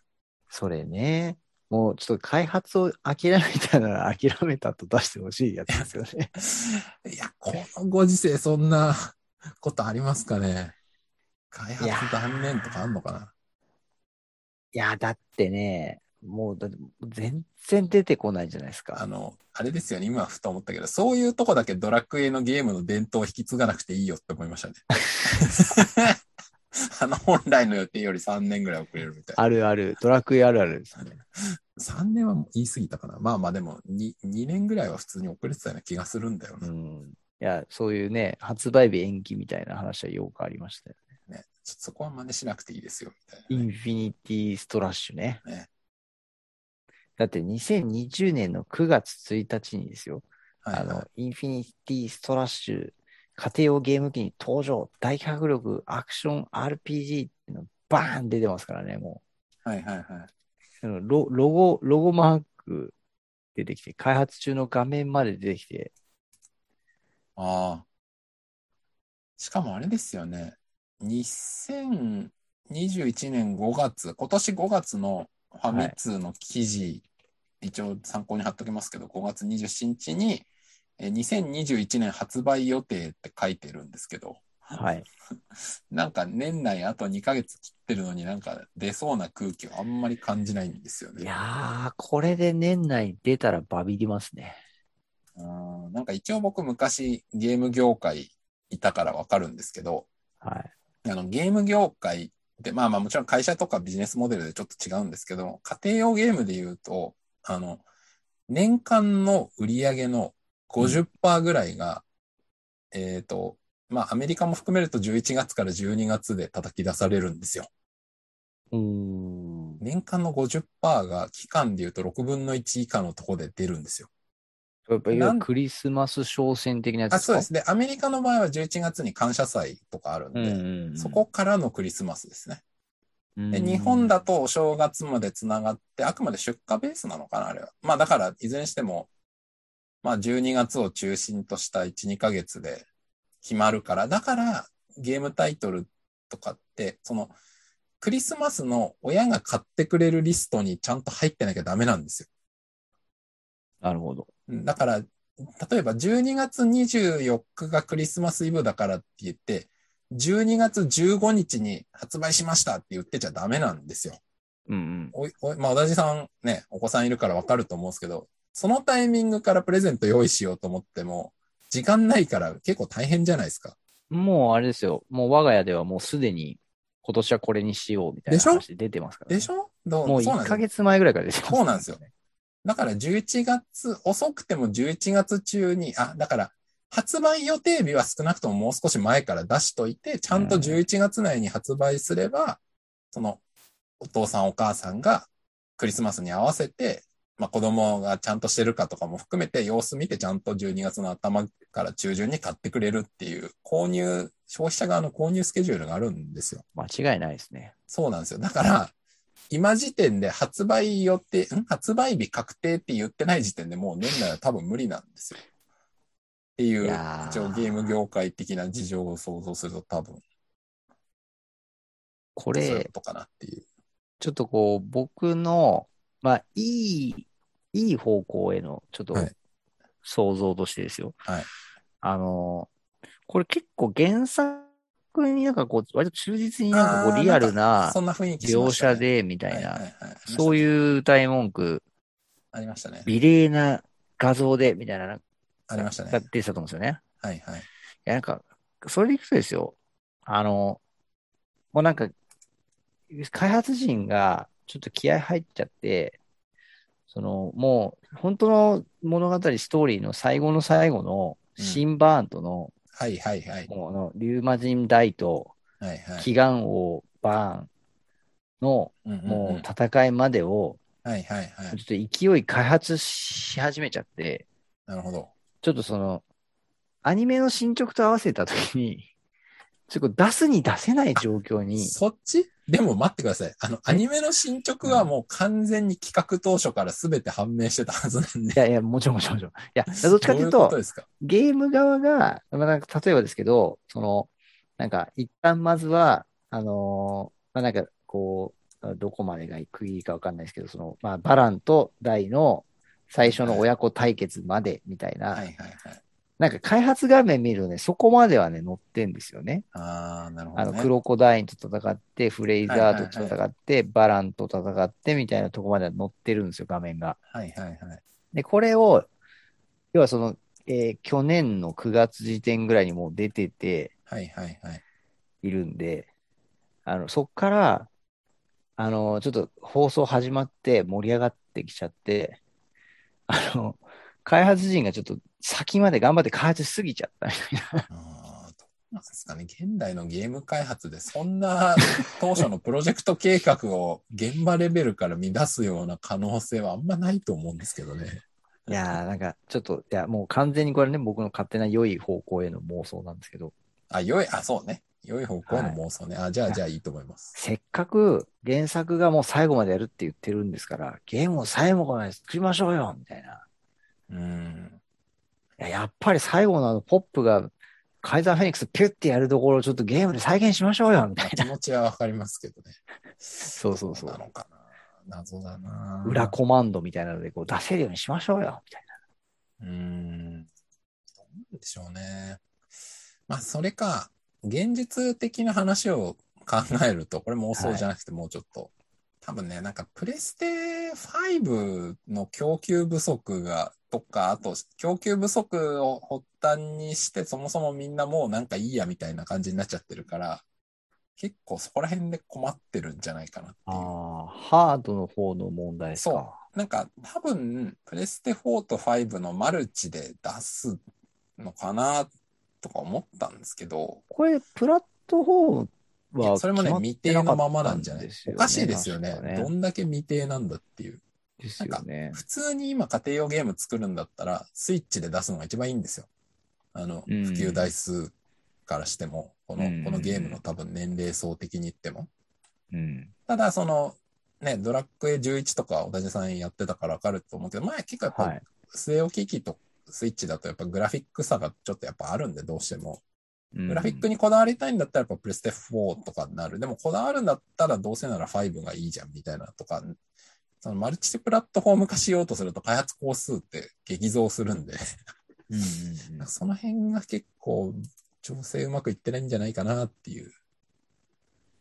それね。もうちょっと開発を諦めたなら諦めたと出してほしいやつですよね。いや、このご時世そんなことありますかね。開発断念とかあんのかないや、だってね、もう全然出てこないじゃないですか。あの、あれですよね、今ふと思ったけど、そういうとこだけドラクエのゲームの伝統を引き継がなくていいよって思いましたね。あの、本来の予定より3年ぐらい遅れるみたいな。あるある。ドラクエあるあるですね。3年は言い過ぎたかな。まあまあでも2、2年ぐらいは普通に遅れてたような気がするんだよな。うん。いや、そういうね、発売日延期みたいな話はよくありましたよね。ね。そこは真似しなくていいですよ、みたいな、ね、インフィニティストラッシュね。ねだって2020年の9月1日にですよ。はいはい、あの、インフィニティストラッシュ家庭用ゲーム機に登場、大迫力アクション RPG ってのバーン出てますからね、もう。はいはいはい。ロロゴ、ロゴマーク出てきて、開発中の画面まで出てきて。ああ。しかもあれですよね。2021年5月、今年5月のファミ通の記事、はい、一応参考に貼っときますけど、5月27日に、2021年発売予定って書いてるんですけど、はい。なんか年内あと2ヶ月切ってるのになんか出そうな空気をあんまり感じないんですよね。いやー、これで年内出たらバビりますね。うんなんか一応僕昔ゲーム業界いたからわかるんですけど、はい。あのゲーム業界で、まあまあもちろん会社とかビジネスモデルでちょっと違うんですけど、家庭用ゲームで言うと、あの、年間の売り上げの50%ぐらいが、うん、えっ、ー、と、まあアメリカも含めると11月から12月で叩き出されるんですよ。うん年間の50%が期間で言うと6分の1以下のとこで出るんですよ。やっぱりクリスマス商戦的なやつですか？あそうです。で、アメリカの場合は11月に感謝祭とかあるんで、うんうんうん、そこからのクリスマスですね。で日本だとお正月までつながって、あくまで出荷ベースなのかな、あれは。まあだから、いずれにしても、まあ12月を中心とした1、2ヶ月で決まるから、だからゲームタイトルとかって、その、クリスマスの親が買ってくれるリストにちゃんと入ってなきゃダメなんですよ。なるほど。だから、例えば12月24日がクリスマスイブだからって言って、12月15日に発売しましたって言ってちゃダメなんですよ。うんうん。おおまあ、小田さんね、お子さんいるからわかると思うんですけど、そのタイミングからプレゼント用意しようと思っても、時間ないから結構大変じゃないですか。もうあれですよ。もう我が家ではもうすでに今年はこれにしようみたいな話出てますから、ね、でしょ？もう1ヶ月前ぐらいからですよ、そうなんですよ。だから11月、遅くても11月中に、あ、だから発売予定日は少なくとももう少し前から出しといて、ちゃんと11月内に発売すれば、うん、その、お父さんお母さんがクリスマスに合わせて、まあ子供がちゃんとしてるかとかも含めて様子見てちゃんと12月の頭から中旬に買ってくれるっていう購入、消費者側の購入スケジュールがあるんですよ。間違いないですね。そうなんですよ。だから、今時点で発売予定、ん？発売日確定って言ってない時点でもう年内は多分無理なんですよ。っていう、一応ゲーム業界的な事情を想像すると多分。これ、とかなっていう。ちょっとこう、僕の、まあ、いい、いい方向への、ちょっと、想像としてですよ。はい。あの、これ結構原作になんかこう、割と忠実になんかこうリアルな描写でみたいな、そういう歌い文句、ありましたね。美麗な画像でみたいな、ありましたね。が出てたと思うんですよね。はいはい。いや、なんか、それでいくとですよ、あの、もうなんか、開発陣がちょっと気合入っちゃって、その、もう、本当の物語、ストーリーの最後の最後の、シンバーンとの、はいはいはい。もうあの、リューマジン大と、はいはい。祈願王バーンの、もう戦いまでを、はいはいはい。ちょっと勢い開発し始めちゃって、なるほど。ちょっとその、アニメの進捗と合わせたときに、ちょっと出すに出せない状況に、そっち？でも待ってください。あの、アニメの進捗はもう完全に企画当初から全て判明してたはずなんで。いやいや、もちろんもちろんもちろん。いや、どっちかっていうとどういうゲーム側が、まあ、なんか例えばですけど、その、なんか、一旦まずは、あのーまあ、なんか、こう、どこまでが区切りかわかんないですけど、その、まあ、バランとダイの最初の親子対決までみたいな、はいはいはい。なんか開発画面見るとね、そこまではね、載ってんですよね。ああ、なるほど、あの、ね。クロコダインと戦って、フレイザーと戦って、バランと戦ってみたいなとこまでは載ってるんですよ、画面が。はいはいはい。で、これを、要はその、えー去年の9月時点ぐらいにもう出ててはいはいはい。いるんで、あの、そっから、あの、ちょっと放送始まって盛り上がってきちゃって、あの、開発陣がちょっと先まで頑張って開発しすぎちゃったみたいな。あーどうなんですかね。現代のゲーム開発でそんな当初のプロジェクト計画を現場レベルから乱すような可能性はあんまないと思うんですけどね。いやー、なんか、ちょっと、いや、もう完全にこれね、僕の勝手な良い方向への妄想なんですけど、あ、良い、あ、そうね。良い方向の妄想ね。あ、じゃあ、じゃあいいと思います。せっかく原作がもう最後までやるって言ってるんですから、ゲームを最後まで作りましょうよみたいな。うん。いややっぱり最後のあのポップが、カイザーフェニックスピュッてやるところをちょっとゲームで再現しましょうよみたい気な。持ちはわかりますけどね。そうそうそうどなのかな。謎だな。裏コマンドみたいなのでこう出せるようにしましょうよみたいな。うーん。どうなんでしょうね。まあ、それか、現実的な話を考えると、これ妄想じゃなくてもうちょっと、多分ね、なんかプレステ5の供給不足が、とか、あと供給不足を発端にして、そもそもみんなもうなんかいいやみたいな感じになっちゃってるから、結構そこら辺で困ってるんじゃないかなっていう。ああ、ハードの方の問題ですか。なんか多分、プレステ4と5のマルチで出すのかなとか思ったんですけど、これ、プラットフォームはそれもね、未定のままなんじゃない？ですよおかしいですよねどんだけ未定なんだっていう。ですよね。普通に今家庭用ゲーム作るんだったら、スイッチで出すのが一番いいんですよ。あの、うん普及台数からしても、このうん、このゲームの多分年齢層的に言っても。うん。ただ、その、ね、ドラッグ A11 とか小田地さんやってたからわかると思うけど、前結構やっぱ、はい。据え置き機とスイッチだとやっぱグラフィック差がちょっとやっぱあるんで、どうしても。グラフィックに。にこだわりたいんだったらやっぱプレステ4とかになる。でもこだわるんだったらどうせなら5がいいじゃんみたいなとか、そのマルチプラットフォーム化しようとすると開発工数って激増するんで、うんうんうんその辺が結構調整うまくいってないんじゃないかなっていう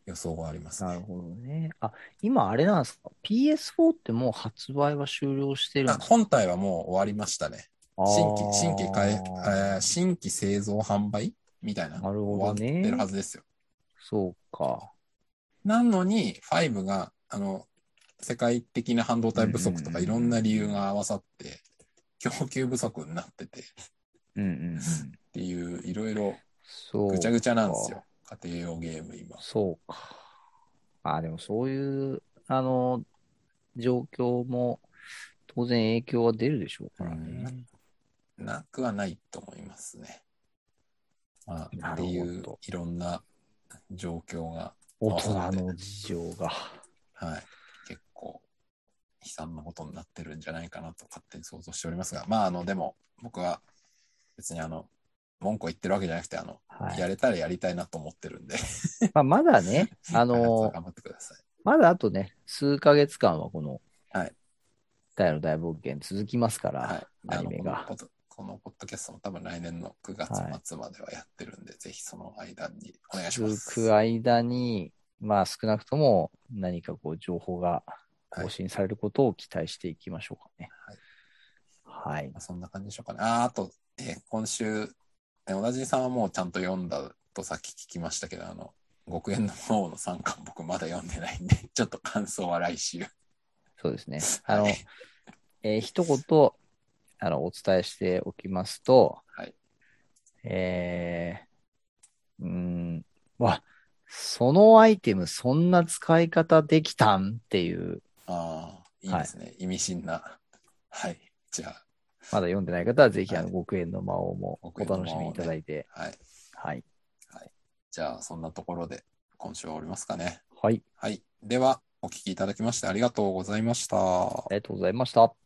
予想はありますね。なるほどね。あ、今あれなんですか ?PS4 ってもう発売は終了してるんあですか？本体はもう終わりましたね。新規、新規開、え新規製造販売みたいな。なるほどね終わってるはずですよ。そうか。なのに、5が、あの、世界的な半導体不足とかうんいろんな理由が合わさって、供給不足になっててっうんうんうん。ていう、いろいろそう。ぐちゃぐちゃなんですよ。。家庭用ゲーム今。そうか。あ、でもそういう、あの、状況も、当然影響は出るでしょうからね。なくはないと思いますね。まあ、っていう、いろんな状況が、大人の事情が。はい、悲惨なことになってるんじゃないかなと勝手に想像しておりますが、まあ、あの、でも、僕は別にあの、文句を言ってるわけじゃなくて、あの、はい。やれたらやりたいなと思ってるんで、まあ、まだね、あの、頑張ってください。まだあとね、数ヶ月間はこの、はい。大の大冒険続きますから、はい。アニメがこのポッドこのポッドキャストも多分来年の9月末まではやってるんで、ぜひその間にお願いします。続く間に、まあ少なくとも何かこう情報が更新されることを期待していきましょうかね。はい。まあそんな感じでしょうかね。あ、あと、えー今週、え小田地さんはもうちゃんと読んだとさっき聞きましたけど、あの、極限の魔王の3巻僕まだ読んでないんで、ちょっと感想は来週。そうですね。あの、はいえー一言、あの、お伝えしておきますと、はい。えー、うーん、わ、そのアイテムそんな使い方できたん？っていう、ああ、いいですね。意味深な。はい。じゃまだ読んでない方はぜひ、あの、はい極縁の魔王もお楽しみいただいて、あ、はい。はい。じゃあ、そんなところで今週は終わりますかね。はい。はい。では、お聞きいただきましてありがとうございました。ありがとうございました。